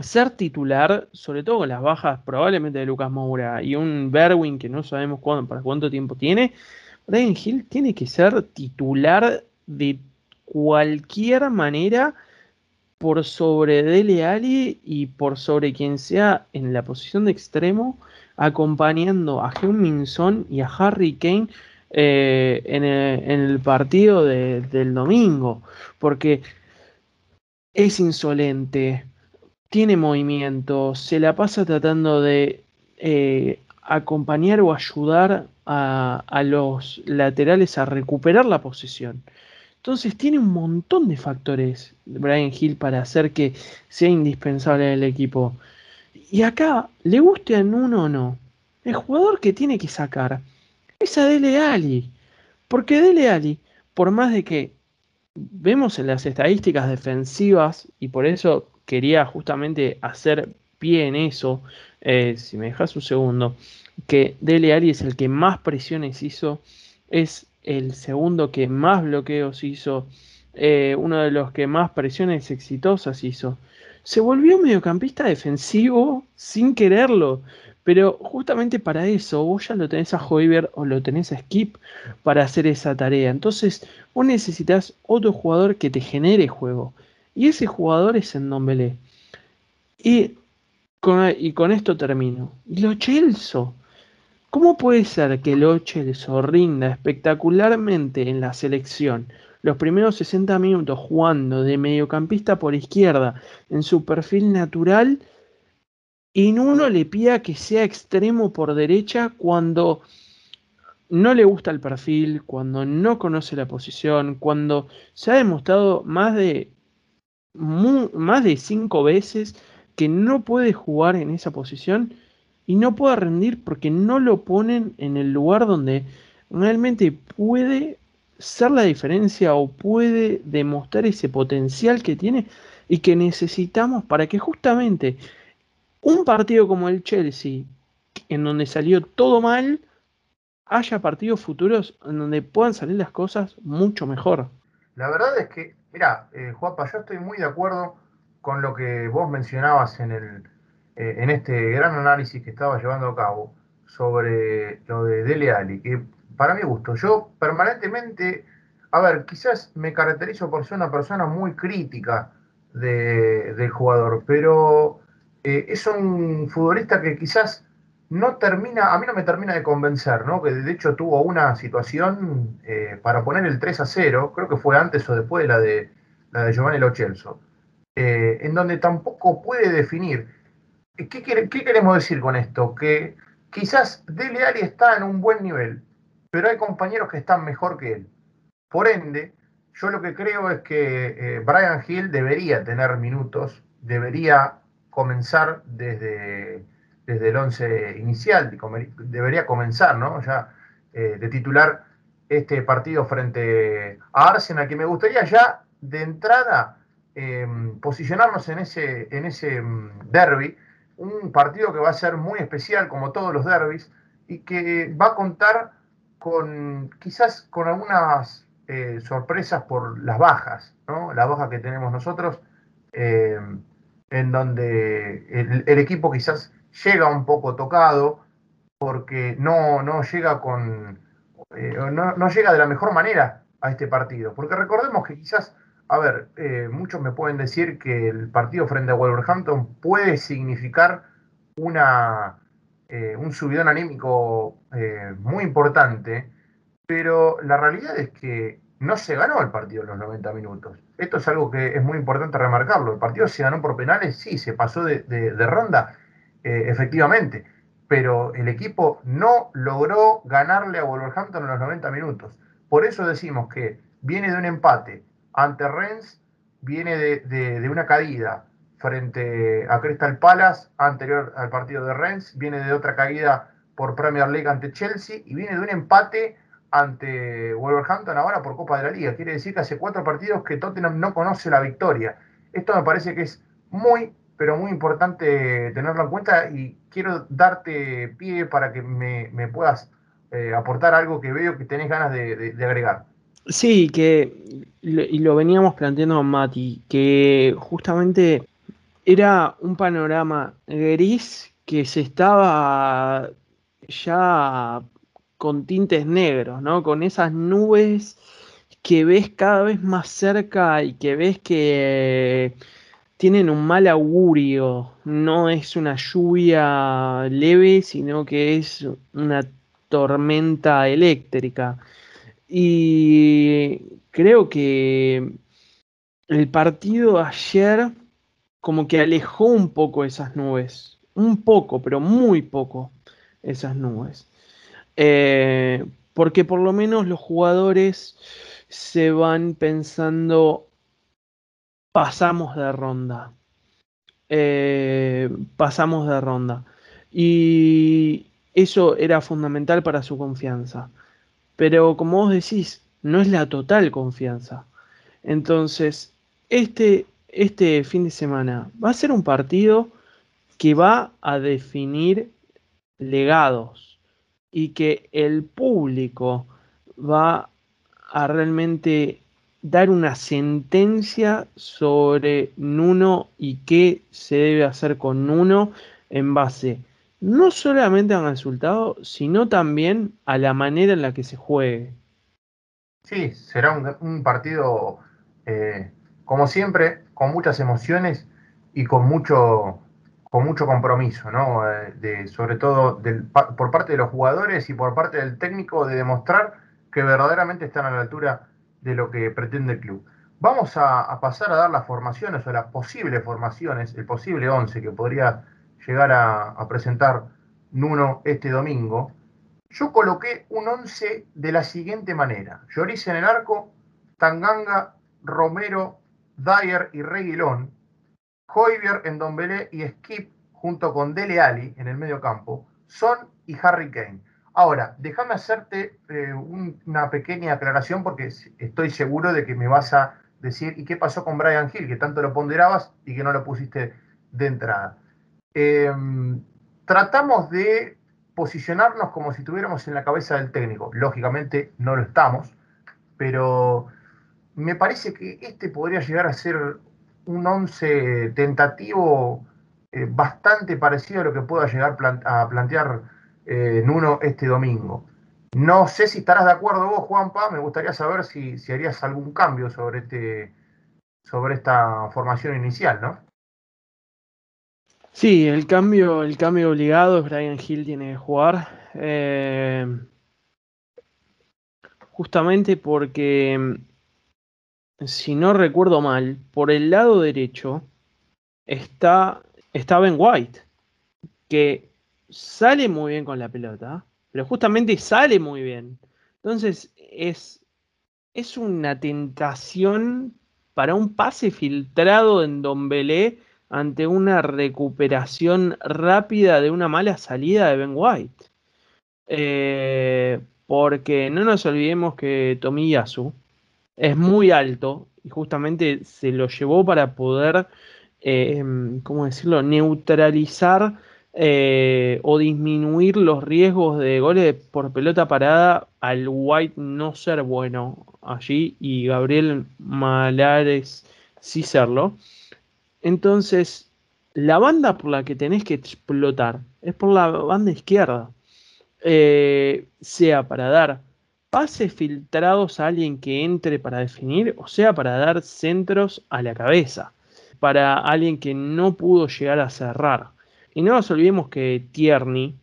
ser titular, sobre todo con las bajas probablemente de Lucas Moura y un Berwin que no sabemos cuándo, para cuánto tiempo tiene, Brian Hill tiene que ser titular de cualquier manera por sobre Dele Alli y por sobre quien sea en la posición de extremo, acompañando a Heung Min Son y a Harry Kane eh, en, el, partido del domingo, porque es insolente, tiene movimiento, se la pasa tratando de eh, acompañar o ayudar a, los laterales a recuperar la posición. Entonces tiene un montón de factores Brian Hill para hacer que sea indispensable en el equipo. Y acá, le guste a uno o no, el jugador que tiene que sacar es a Dele Ali. Porque Dele Ali, por más de que vemos en las estadísticas defensivas, y por eso quería justamente hacer pie en eso, eh, si me dejas un segundo, que Dele Ali es el que más presiones hizo, es el segundo que más bloqueos hizo, eh, uno de los que más presiones exitosas hizo. Se volvió mediocampista defensivo sin quererlo. Pero justamente para eso vos ya lo tenés a Hoiber o lo tenés a Skip para hacer esa tarea. Entonces vos necesitas otro jugador que te genere juego. Y ese jugador es en Dombele. Y con, y con esto termino. Lo Chelso. ¿Cómo puede ser que Lo Chelso rinda espectacularmente en la selección? Los primeros 60 minutos jugando de mediocampista por izquierda en su perfil natural y uno le pida que sea extremo por derecha cuando no le gusta el perfil, cuando no conoce la posición, cuando se ha demostrado más de, más de cinco veces que no puede jugar en esa posición y no puede rendir porque no lo ponen en el lugar donde realmente puede ser la diferencia o puede demostrar ese potencial que tiene y que necesitamos para que justamente un partido como el Chelsea, en donde salió todo mal, haya partidos futuros en donde puedan salir las cosas mucho mejor. La verdad es que, mira, eh, yo estoy muy de acuerdo con lo que vos mencionabas en, el, eh, en este gran análisis que estaba llevando a cabo sobre lo de Dele Alli, que para mi gusto. Yo permanentemente, a ver, quizás me caracterizo por ser una persona muy crítica del jugador, pero eh, es un futbolista que quizás no termina, a mí no me termina de convencer, ¿no? Que de hecho tuvo una situación eh, para poner el 3 a 0, creo que fue antes o después de la de, la de Giovanni Lo Celso, eh, en donde tampoco puede definir. ¿Qué, ¿Qué, queremos decir con esto? Que quizás Dele Alli está en un buen nivel, pero hay compañeros que están mejor que él. Por ende, yo lo que creo es que eh, Brian Hill debería tener minutos, debería comenzar desde desde el 11 inicial, debería comenzar, ¿no? Ya eh, de titular este partido frente a Arsenal, que me gustaría ya de entrada em, posicionarnos en ese, en ese mm, derby, un partido que va a ser muy especial como todos los derbis y que va a contar con quizás con algunas eh, sorpresas por las bajas, ¿no? Las bajas que tenemos nosotros, em, en donde el equipo quizás llega un poco tocado porque no, no llega con eh, no, llega de la mejor manera a este partido. Porque recordemos que quizás, a ver, eh, muchos me pueden decir que el partido frente a Wolverhampton puede significar una, eh, un subidón anímico muy importante, pero la realidad es que no se ganó el partido en los 90 minutos. Esto es algo que es muy importante remarcarlo. El partido se ganó por penales, sí, se pasó de, ronda, eh, efectivamente, pero el equipo no logró ganarle a Wolverhampton en los 90 minutos. Por eso decimos que viene de un empate ante Rennes, viene de, una caída frente a Crystal Palace anterior al partido de Rennes, viene de otra caída por Premier League ante Chelsea y viene de un empate ante Wolverhampton ahora por Copa de la Liga. Quiere decir que hace cuatro partidos que Tottenham no conoce la victoria. Esto me parece que es muy, pero muy importante tenerlo en cuenta y quiero darte pie para que me, puedas eh, aportar algo que veo que tenés ganas de, agregar. Sí, que y lo veníamos planteando con Mati, que justamente era un panorama gris que se estaba ya con tintes negros, ¿no? Con esas nubes que ves cada vez más cerca y que ves que tienen un mal augurio, no es una lluvia leve, sino que es una tormenta eléctrica. Y creo que el partido ayer como que alejó un poco esas nubes, un poco, pero muy poco esas nubes. Eh, porque por lo menos los jugadores se van pensando pasamos de ronda. Eh, pasamos de ronda. Y eso era fundamental para su confianza. Pero como vos decís, no es la total confianza. Entonces, este, este fin de semana va a ser un partido que va a definir legados y que el público va a realmente dar una sentencia sobre Nuno y qué se debe hacer con Nuno en base no solamente al resultado, sino también a la manera en la que se juegue. Sí, será un, partido, eh, como siempre, con muchas emociones y con mucho, con mucho compromiso, ¿no? Eh, sobre todo por parte de los jugadores y por parte del técnico de demostrar que verdaderamente están a la altura de lo que pretende el club. Vamos a, pasar a dar las formaciones o las posibles formaciones, el posible 11 que podría llegar a, presentar Nuno este domingo. Yo coloqué un 11 de la siguiente manera. Lloris en el arco, Tanganga, Romero, Dyer y Reguilón, Hoybier en Belé y Skip junto con Dele Ali en el medio campo, Son y Harry Kane. Ahora, déjame hacerte eh, una pequeña aclaración porque estoy seguro de que me vas a decir, ¿y qué pasó con Brian Hill? Que tanto lo ponderabas y que no lo pusiste de entrada. Em, tratamos de posicionarnos como si estuviéramos en la cabeza del técnico. Lógicamente no lo estamos, pero me parece que este podría llegar a ser un once tentativo eh, bastante parecido a lo que pueda llegar a plantear en uno este domingo. No sé si estarás de acuerdo vos, Juanpa, me gustaría saber si, si harías algún cambio sobre, este, sobre esta formación inicial, ¿no? Sí, el cambio, el cambio obligado es Brian Hill tiene que jugar. Eh, justamente porque, si no recuerdo mal, por el lado derecho está, está Ben White, que sale muy bien con la pelota, pero justamente sale muy bien. Entonces es, es una tentación para un pase filtrado en Don Belé ante una recuperación rápida de una mala salida de Ben White. Eh, porque no nos olvidemos que Tomiyasu es muy alto y justamente se lo llevó para poder, eh, ¿cómo decirlo?, neutralizar eh, o disminuir los riesgos de goles por pelota parada al White no ser bueno allí y Gabriel Malares sí serlo. Entonces, la banda por la que tenés que explotar es por la banda izquierda. Eh, sea para dar pases filtrados a alguien que entre para definir, o sea para dar centros a la cabeza, para alguien que no pudo llegar a cerrar. Y no nos olvidemos que Tierney,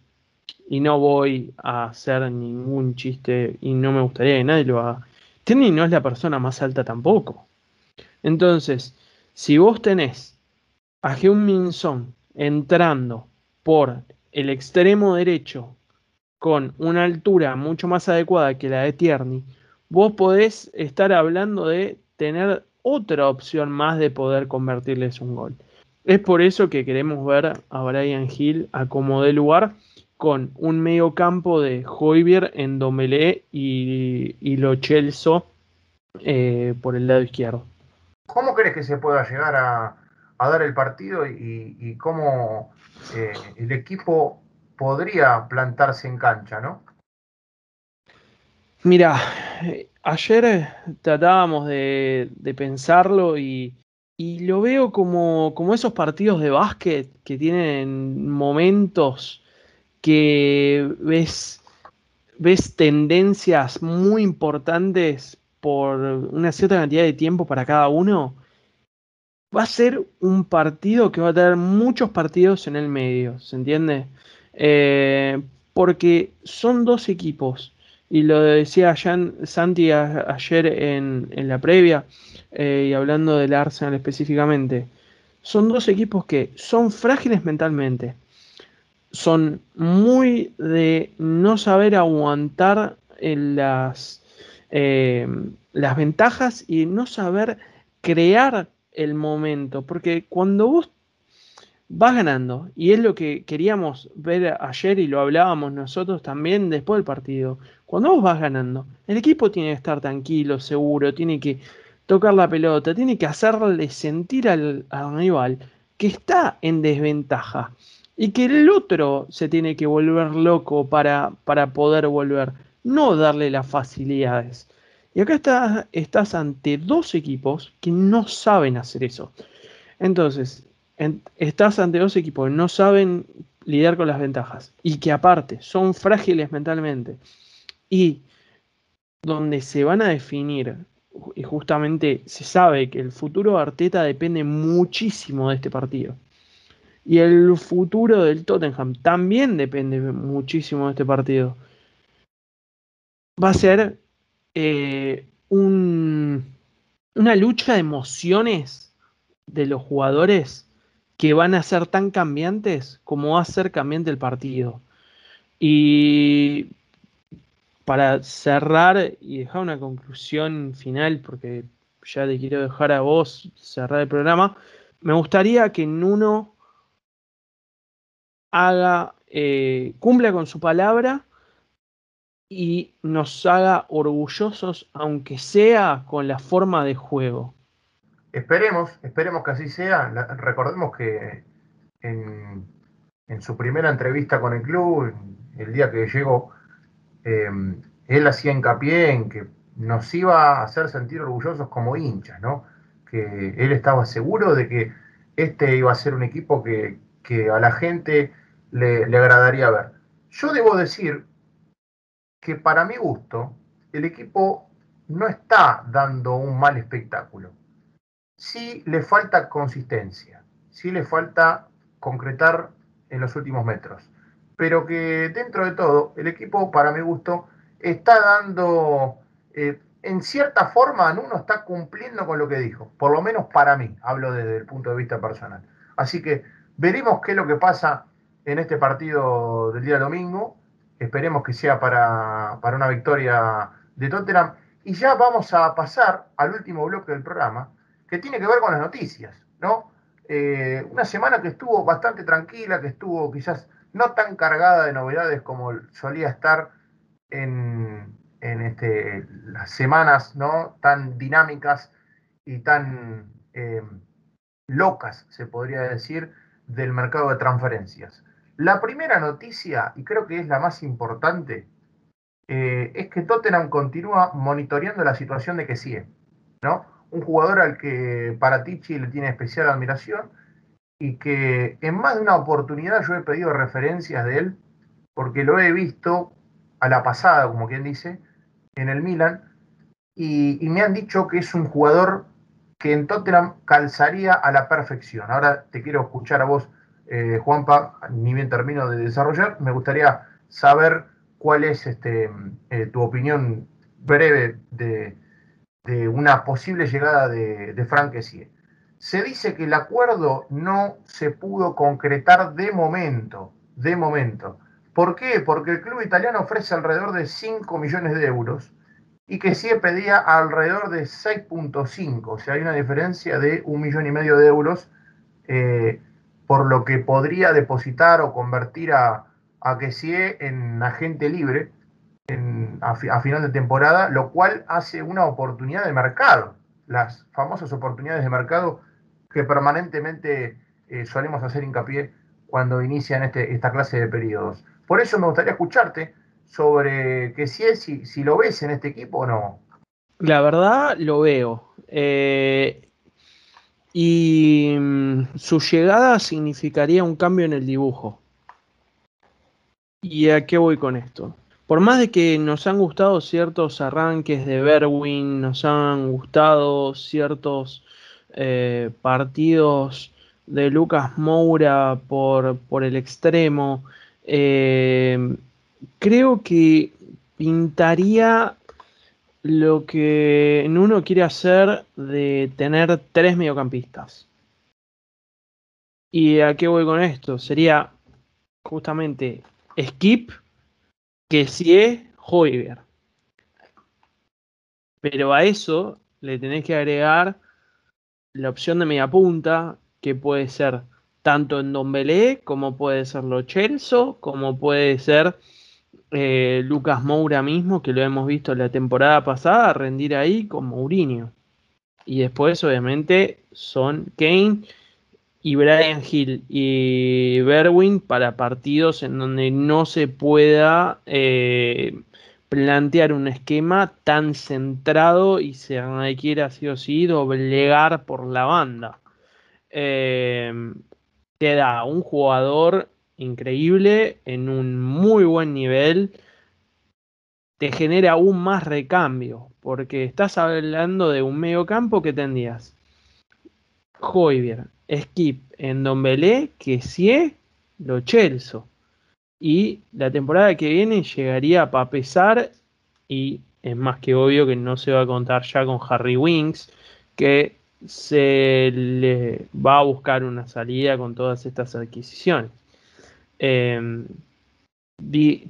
y no voy a hacer ningún chiste y no me gustaría que nadie lo haga, Tierney no es la persona más alta tampoco. Entonces, si vos tenés a Heung Min entrando por el extremo derecho con una altura mucho más adecuada que la de Tierney, vos podés estar hablando de tener otra opción más de poder convertirles un gol. Es por eso que queremos ver a Brian Hill a como de lugar con un medio campo de Hoiber en Domelé y, y Lo Chelso eh, por el lado izquierdo. ¿Cómo crees que se pueda llegar a, dar el partido y, cómo eh, el equipo podría plantarse en cancha, ¿no? Mira, ayer tratábamos de, pensarlo y, lo veo como, como, esos partidos de básquet que tienen momentos que ves, ves tendencias muy importantes por una cierta cantidad de tiempo para cada uno. Va a ser un partido que va a tener muchos partidos en el medio, ¿se entiende? Eh, porque son dos equipos, y lo decía Santi ayer en, la previa, eh, y hablando del Arsenal específicamente, son dos equipos que son frágiles mentalmente, son muy de no saber aguantar las, eh, las ventajas y no saber crear el momento, porque cuando vos vas ganando. Y es lo que queríamos ver ayer y lo hablábamos nosotros también después del partido. Cuando vos vas ganando, el equipo tiene que estar tranquilo, seguro, tiene que tocar la pelota, tiene que hacerle sentir al, rival que está en desventaja y que el otro se tiene que volver loco para, para poder volver, no darle las facilidades. Y acá estás, estás ante dos equipos que no saben hacer eso. Entonces, estás ante dos equipos que no saben lidiar con las ventajas y que aparte son frágiles mentalmente y donde se van a definir y justamente se sabe que el futuro de Arteta depende muchísimo de este partido. Y el futuro del Tottenham también depende muchísimo de este partido. Va a ser eh, un, una lucha de emociones de los jugadores que van a ser tan cambiantes como va a ser cambiante el partido. Y para cerrar y dejar una conclusión final, porque ya te quiero dejar a vos cerrar el programa, me gustaría que Nuno haga, eh, cumpla con su palabra y nos haga orgullosos, aunque sea con la forma de juego. Esperemos, esperemos que así sea. recordemos que en, su primera entrevista con el club, el día que llegó, em, él hacía hincapié en que nos iba a hacer sentir orgullosos como hinchas, ¿no? Que él estaba seguro de que este iba a ser un equipo que, a la gente le, le agradaría ver. Yo debo decir que para mi gusto el equipo no está dando un mal espectáculo. Sí le falta consistencia, sí le falta concretar en los últimos metros, pero que dentro de todo el equipo, para mi gusto, está dando, eh, en cierta forma, uno está cumpliendo con lo que dijo, por lo menos para mí, hablo desde el punto de vista personal. Así que veremos qué es lo que pasa en este partido del día domingo. Esperemos que sea para, una victoria de Tottenham. Y ya vamos a pasar al último bloque del programa, que tiene que ver con las noticias, ¿no? Eh, una semana que estuvo bastante tranquila, que estuvo quizás no tan cargada de novedades como solía estar en, este, las semanas ¿no? tan dinámicas y tan eh, locas, se podría decir, del mercado de transferencias. La primera noticia, y creo que es la más importante, eh, es que Tottenham continúa monitoreando la situación de Kessie, ¿no? Un jugador al que para Tichi le tiene especial admiración y que en más de una oportunidad yo he pedido referencias de él porque lo he visto a la pasada, como quien dice, en el Milan y, y me han dicho que es un jugador que en Tottenham calzaría a la perfección. Ahora te quiero escuchar a vos eh, Juanpa, ni bien termino de desarrollar, me gustaría saber cuál es este, eh, tu opinión breve de, una posible llegada de, de Frank Se dice que el acuerdo no se pudo concretar de momento, de momento. ¿Por qué? Porque el club italiano ofrece alrededor de 5 millones de euros y que sí pedía alrededor de 6.5, o sea, hay una diferencia de un millón y medio de euros eh, por lo que podría depositar o convertir a, a Kessie en agente libre a, final de temporada, lo cual hace una oportunidad de mercado, las famosas oportunidades de mercado que permanentemente eh, solemos hacer hincapié cuando inician este, esta clase de periodos. Por eso me gustaría escucharte sobre Kessie, si, si lo ves en este equipo o no. La verdad lo veo. Eh, y mm, su llegada significaría un cambio en el dibujo. ¿Y a qué voy con esto? Por más de que nos han gustado ciertos arranques de Berwin, nos han gustado ciertos eh, partidos de Lucas Moura por, por el extremo, eh, creo que pintaría lo que uno quiere hacer de tener tres mediocampistas. ¿Y a qué voy con esto? Sería justamente Skip, Kessie, Hoiber. Pero a eso le tenés que agregar la opción de media punta, que puede ser tanto en Don Belé, como puede ser Lo Chelso, como puede ser eh, Lucas Moura mismo, que lo hemos visto la temporada pasada, rendir ahí con Mourinho. Y después, obviamente, son Kane y Brian Hill y Berwin para partidos en donde no se pueda eh, plantear un esquema tan centrado y se requiera sí o sí doblegar por la banda. Eh, te da un jugador increíble, en un muy buen nivel, te genera aún más recambio, porque estás hablando de un medio campo que tendrías Joyvier, Skip, Endombele, Kessie, Lo Chelso. Y la temporada que viene llegaría a pesar y es más que obvio que no se va a contar ya con Harry Winks, que se le va a buscar una salida con todas estas adquisiciones. Em,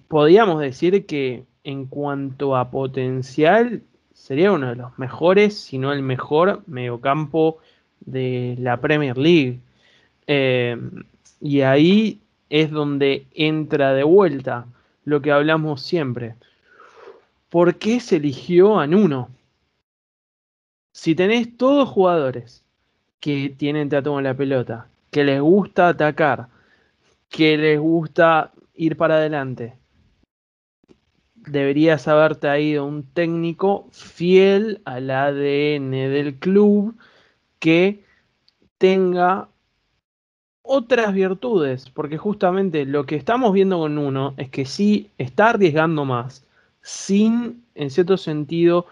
podríamos decir que en cuanto a potencial, sería uno de los mejores, si no el mejor mediocampo de la Premier League. Em, y ahí es donde entra de vuelta lo que hablamos siempre. ¿Por qué se eligió a Nuno? Si tenés todos jugadores que tienen trato con la pelota, que les gusta atacar, que les gusta ir para adelante. Deberías haberte traído un técnico fiel al ADN del club que tenga otras virtudes, porque justamente lo que estamos viendo con uno es que sí está arriesgando más, sin, en cierto sentido,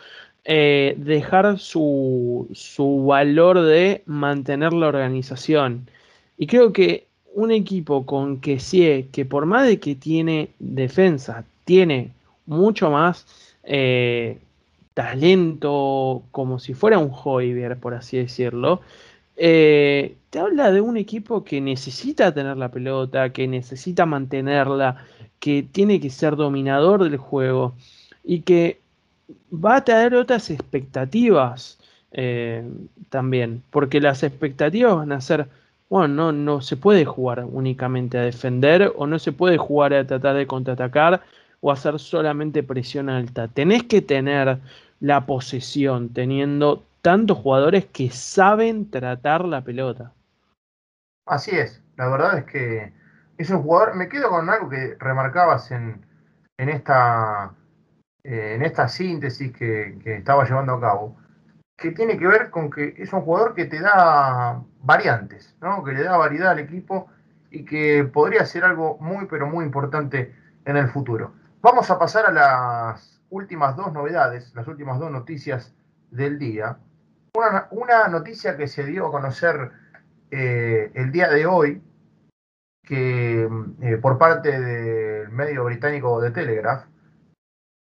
eh, dejar su, su valor de mantener la organización. Y creo que un equipo con que sí, que por más de que tiene defensa, tiene mucho más eh, talento, como si fuera un Hoiber, por así decirlo, eh, te habla de un equipo que necesita tener la pelota, que necesita mantenerla, que tiene que ser dominador del juego y que va a tener otras expectativas eh, también, porque las expectativas van a ser, bueno, no, no se puede jugar únicamente a defender o no se puede jugar a tratar de contraatacar o hacer solamente presión alta. Tenés que tener la posesión teniendo tantos jugadores que saben tratar la pelota. Así es, la verdad es que es un jugador, me quedo con algo que remarcabas en, en esta eh, en esta síntesis que, estaba llevando a cabo, que tiene que ver con que es un jugador que te da variantes, ¿no? que le da variedad al equipo y que podría ser algo muy, pero muy importante en el futuro. Vamos a pasar a las últimas dos novedades, las últimas dos noticias del día. Una, noticia que se dio a conocer eh, el día de hoy, que eh, por parte del medio británico de Telegraph,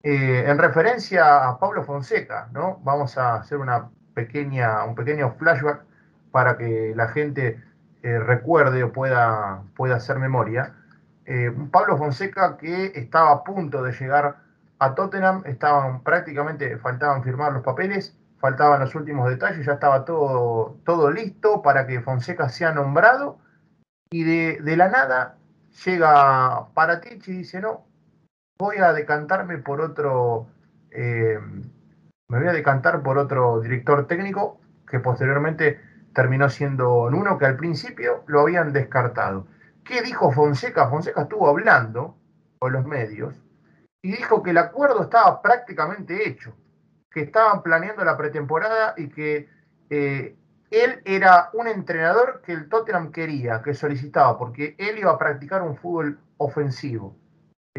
eh, en referencia a Pablo Fonseca, ¿no? Vamos a hacer una pequeña, un pequeño flashback para que la gente eh, recuerde o pueda, pueda hacer memoria. Eh, Pablo Fonseca que estaba a punto de llegar a Tottenham, estaban prácticamente, faltaban firmar los papeles, faltaban los últimos detalles, ya estaba todo, todo listo para que Fonseca sea nombrado y de, de la nada llega Paratich y dice, no, voy a decantarme por otro, eh, me voy a decantar por otro director técnico que posteriormente terminó siendo Nuno, que al principio lo habían descartado. ¿Qué dijo Fonseca? Fonseca estuvo hablando con los medios y dijo que el acuerdo estaba prácticamente hecho, que estaban planeando la pretemporada y que eh, él era un entrenador que el Tottenham quería, que solicitaba, porque él iba a practicar un fútbol ofensivo.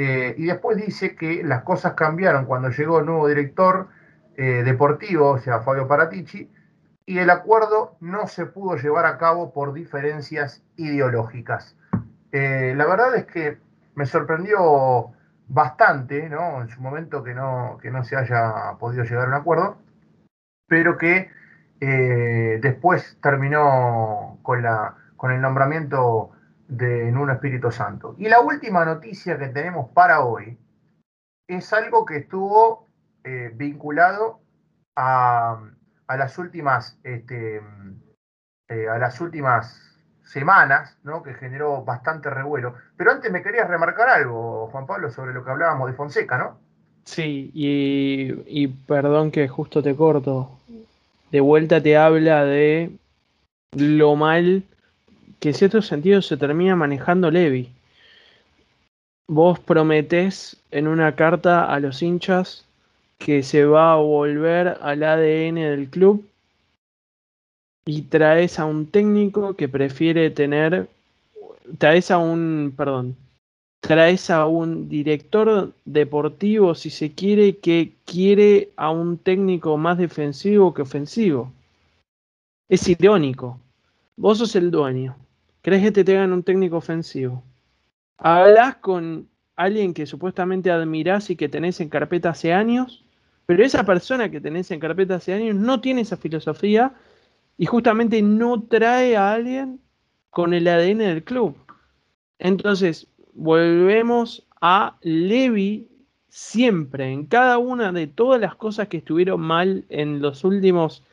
Eh, y después dice que las cosas cambiaron cuando llegó el nuevo director eh, deportivo, o sea, Fabio Paratici, y el acuerdo no se pudo llevar a cabo por diferencias ideológicas. Eh, la verdad es que me sorprendió bastante, ¿no? En su momento que no, que no se haya podido llegar a un acuerdo, pero que después terminó con, la, con el nombramiento de un Espíritu Santo. Y la última noticia que tenemos para hoy es algo que estuvo eh, vinculado a, a, las últimas este, eh, a las últimas semanas, ¿no? que generó bastante revuelo. Pero antes me querías remarcar algo, Juan Pablo, sobre lo que hablábamos de Fonseca, ¿no? Sí, y, y perdón que justo te corto. De vuelta te habla de lo mal que en cierto sentido se termina manejando Levi. Vos prometés en una carta a los hinchas que se va a volver al ADN del club y traes a un técnico que prefiere tener, traes a un, perdón, traes a un director deportivo, si se quiere, que quiere a un técnico más defensivo que ofensivo. Es irónico. Vos sos el dueño. ¿Crees que te tengan un técnico ofensivo? Hablas con alguien que supuestamente admirás y que tenés en carpeta hace años, pero esa persona que tenés en carpeta hace años no tiene esa filosofía y justamente no trae a alguien con el ADN del club. Entonces, volvemos a Levi siempre, en cada una de todas las cosas que estuvieron mal en los últimos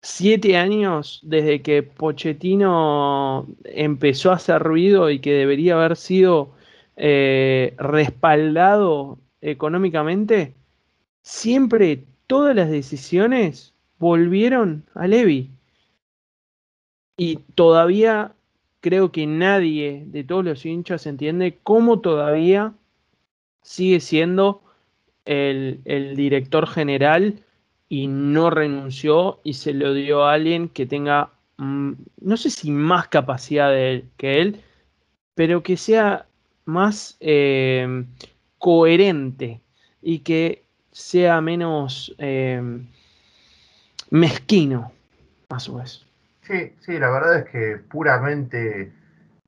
siete años desde que Pochettino empezó a hacer ruido y que debería haber sido eh, respaldado económicamente, siempre todas las decisiones volvieron a Levi. Y todavía creo que nadie de todos los hinchas entiende cómo todavía sigue siendo el director general y no renunció y se lo dio a alguien que tenga, mm, no sé si más capacidad que él, pero que sea más em, coherente y que sea menos eh, mezquino, a su vez. Sí, sí, la verdad es que puramente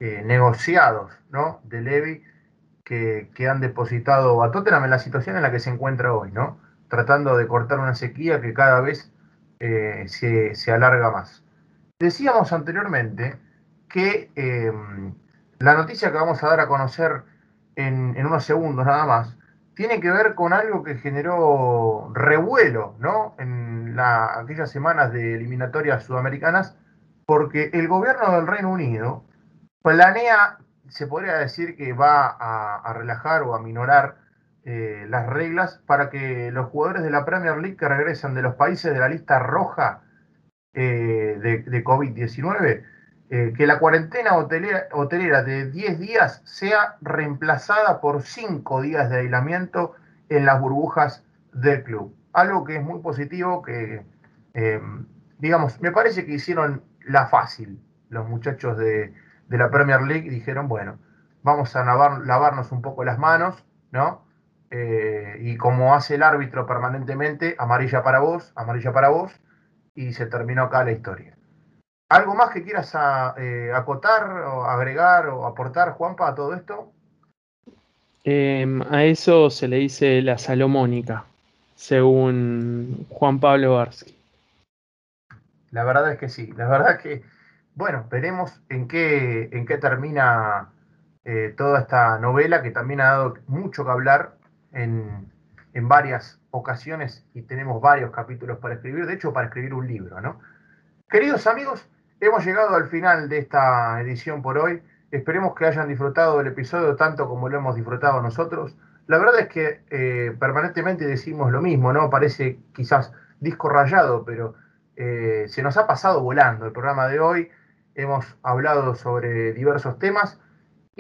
eh, negociados, ¿no? De Levy que, han depositado a Tottenham en la situación en la que se encuentra hoy, ¿no? Tratando de cortar una sequía que cada vez eh, se, alarga más. Decíamos anteriormente que em, la noticia que vamos a dar a conocer en, unos segundos nada más tiene que ver con algo que generó revuelo ¿no? en aquellas semanas de eliminatorias sudamericanas, porque el gobierno del Reino Unido planea se podría decir que va a, relajar o a minorar eh, las reglas para que los jugadores de la Premier League que regresan de los países de la lista roja eh, de, COVID-19, eh, que la cuarentena hotelera, de 10 días sea reemplazada por 5 días de aislamiento en las burbujas del club. Algo que es muy positivo, que, digamos, me parece que hicieron la fácil los muchachos de, de la Premier League dijeron, bueno, vamos a lavarnos un poco las manos, ¿no? Eh, y como hace el árbitro permanentemente, amarilla para vos, amarilla para vos, y se terminó acá la historia. ¿Algo más que quieras eh, acotar o agregar o aportar, Juanpa, a todo esto? Em, a eso se le dice la salomónica, según Juan Pablo Barsky. La verdad es que sí, la verdad es que bueno, veremos en qué, en qué termina eh, toda esta novela que también ha dado mucho que hablar en, varias ocasiones y tenemos varios capítulos para escribir, de hecho para escribir un libro, ¿no? Queridos amigos, hemos llegado al final de esta edición por hoy. Esperemos que hayan disfrutado del episodio tanto como lo hemos disfrutado nosotros. La verdad es que eh, permanentemente decimos lo mismo, ¿no? Parece quizás disco rayado, pero eh, se nos ha pasado volando el programa de hoy hemos hablado sobre diversos temas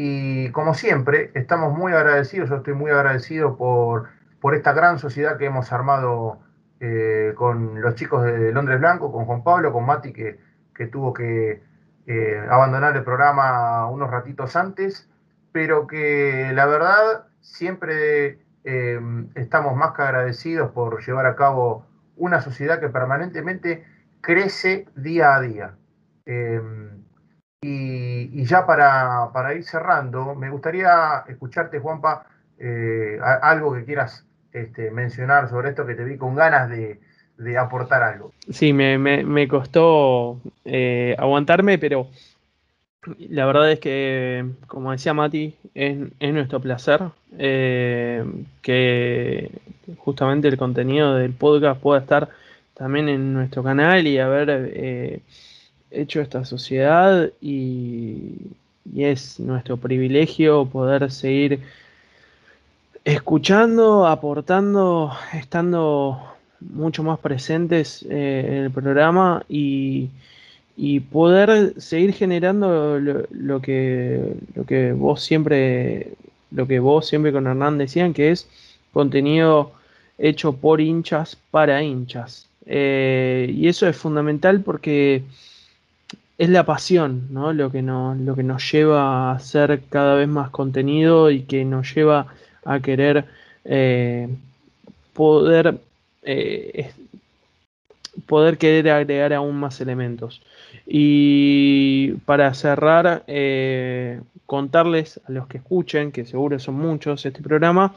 y como siempre estamos muy agradecidos, yo estoy muy agradecido por, por esta gran sociedad que hemos armado eh, con los chicos de Londres Blanco, con Juan Pablo, con Mati que, que tuvo que eh, abandonar el programa unos ratitos antes, pero que la verdad siempre eh, estamos más que agradecidos por llevar a cabo una sociedad que permanentemente crece día a día. Y, ya para, ir cerrando, me gustaría escucharte, Juanpa, eh, algo que quieras este, mencionar sobre esto, que te vi con ganas de, aportar algo. Sí, me, costó eh, aguantarme, pero la verdad es que, como decía Mati, es, nuestro placer eh, que justamente el contenido del podcast pueda estar también en nuestro canal y haber hecho esta sociedad y, es nuestro privilegio poder seguir escuchando, aportando, estando mucho más presentes eh, en el programa y, poder seguir generando lo, que, lo que vos siempre lo que vos siempre con Hernán decían que es contenido hecho por hinchas para hinchas. Eh, y eso es fundamental porque es la pasión, ¿no? Lo que, nos, lo que nos lleva a hacer cada vez más contenido y que nos lleva a querer eh, poder, eh, poder querer agregar aún más elementos. Y para cerrar, eh, contarles a los que escuchen, que seguro son muchos este programa,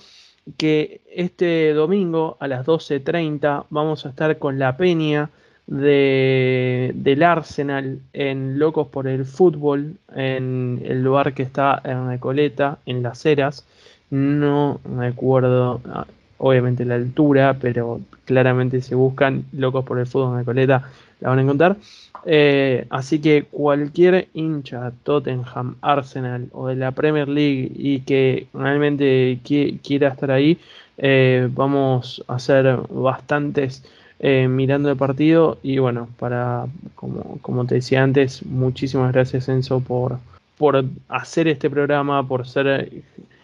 que este domingo a las 12.30 vamos a estar con la peña de, del Arsenal en Locos por el Fútbol, en el lugar que está en Recoleta, en Las Heras. No me acuerdo, ah, obviamente, la altura, pero claramente si buscan Locos por el Fútbol en Recoleta, la van a encontrar. Eh, así que cualquier hincha Tottenham, Arsenal o de la Premier League y que realmente quiera estar ahí, eh, vamos a hacer bastantes eh, mirando el partido. Y bueno, para, como, como te decía antes, muchísimas gracias Enzo por, por hacer este programa, por ser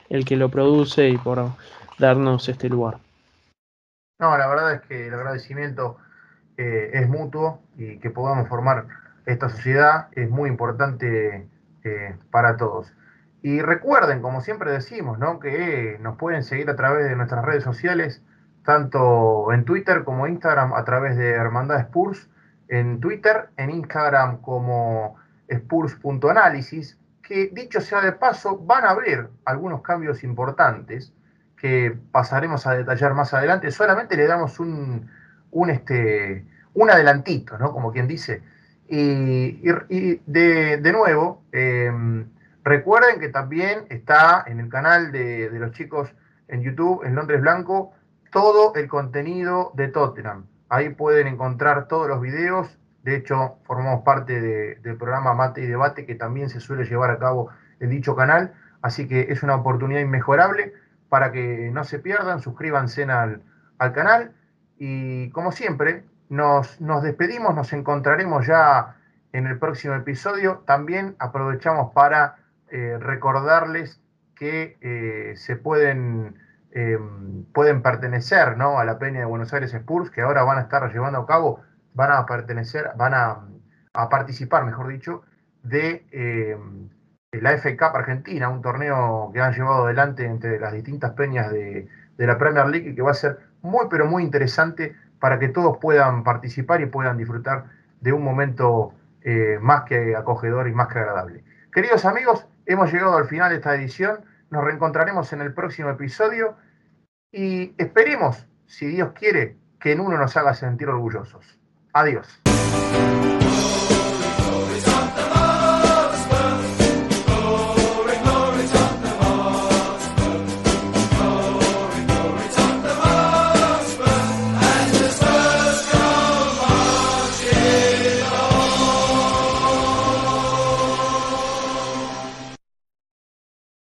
el que lo produce y por darnos este lugar. No, la verdad es que el agradecimiento eh, es mutuo y que podamos formar esta sociedad es muy importante eh, para todos. Y recuerden, como siempre decimos, ¿no? que nos pueden seguir a través de nuestras redes sociales, tanto en Twitter como Instagram, a través de Hermandad Spurs, en Twitter, en Instagram como spurs.análisis, que dicho sea de paso, van a haber algunos cambios importantes que pasaremos a detallar más adelante. Solamente le damos un, un, este, un adelantito, ¿no? Como quien dice. Y, de, nuevo, em, recuerden que también está en el canal de, los chicos en YouTube, en Londres Blanco, todo el contenido de Tottenham. Ahí pueden encontrar todos los videos. De hecho, formamos parte del programa Mate y Debate que también se suele llevar a cabo en dicho canal. Así que es una oportunidad inmejorable para que no se pierdan. Suscríbanse al, al canal. Y como siempre, nos, nos despedimos, nos encontraremos ya en el próximo episodio. También aprovechamos para eh, recordarles que eh, se pueden, em, pueden pertenecer ¿no? a la Peña de Buenos Aires Spurs, que ahora van a estar llevando a cabo, van a pertenecer, van a, participar, mejor dicho, de em, la FA Cup Argentina, un torneo que han llevado adelante entre las distintas peñas de, de la Premier League y que va a ser muy, pero muy interesante para que todos puedan participar y puedan disfrutar de un momento eh, más que acogedor y más que agradable. Queridos amigos, hemos llegado al final de esta edición. Nos reencontraremos en el próximo episodio y esperemos, si Dios quiere, que en uno nos haga sentir orgullosos. Adiós.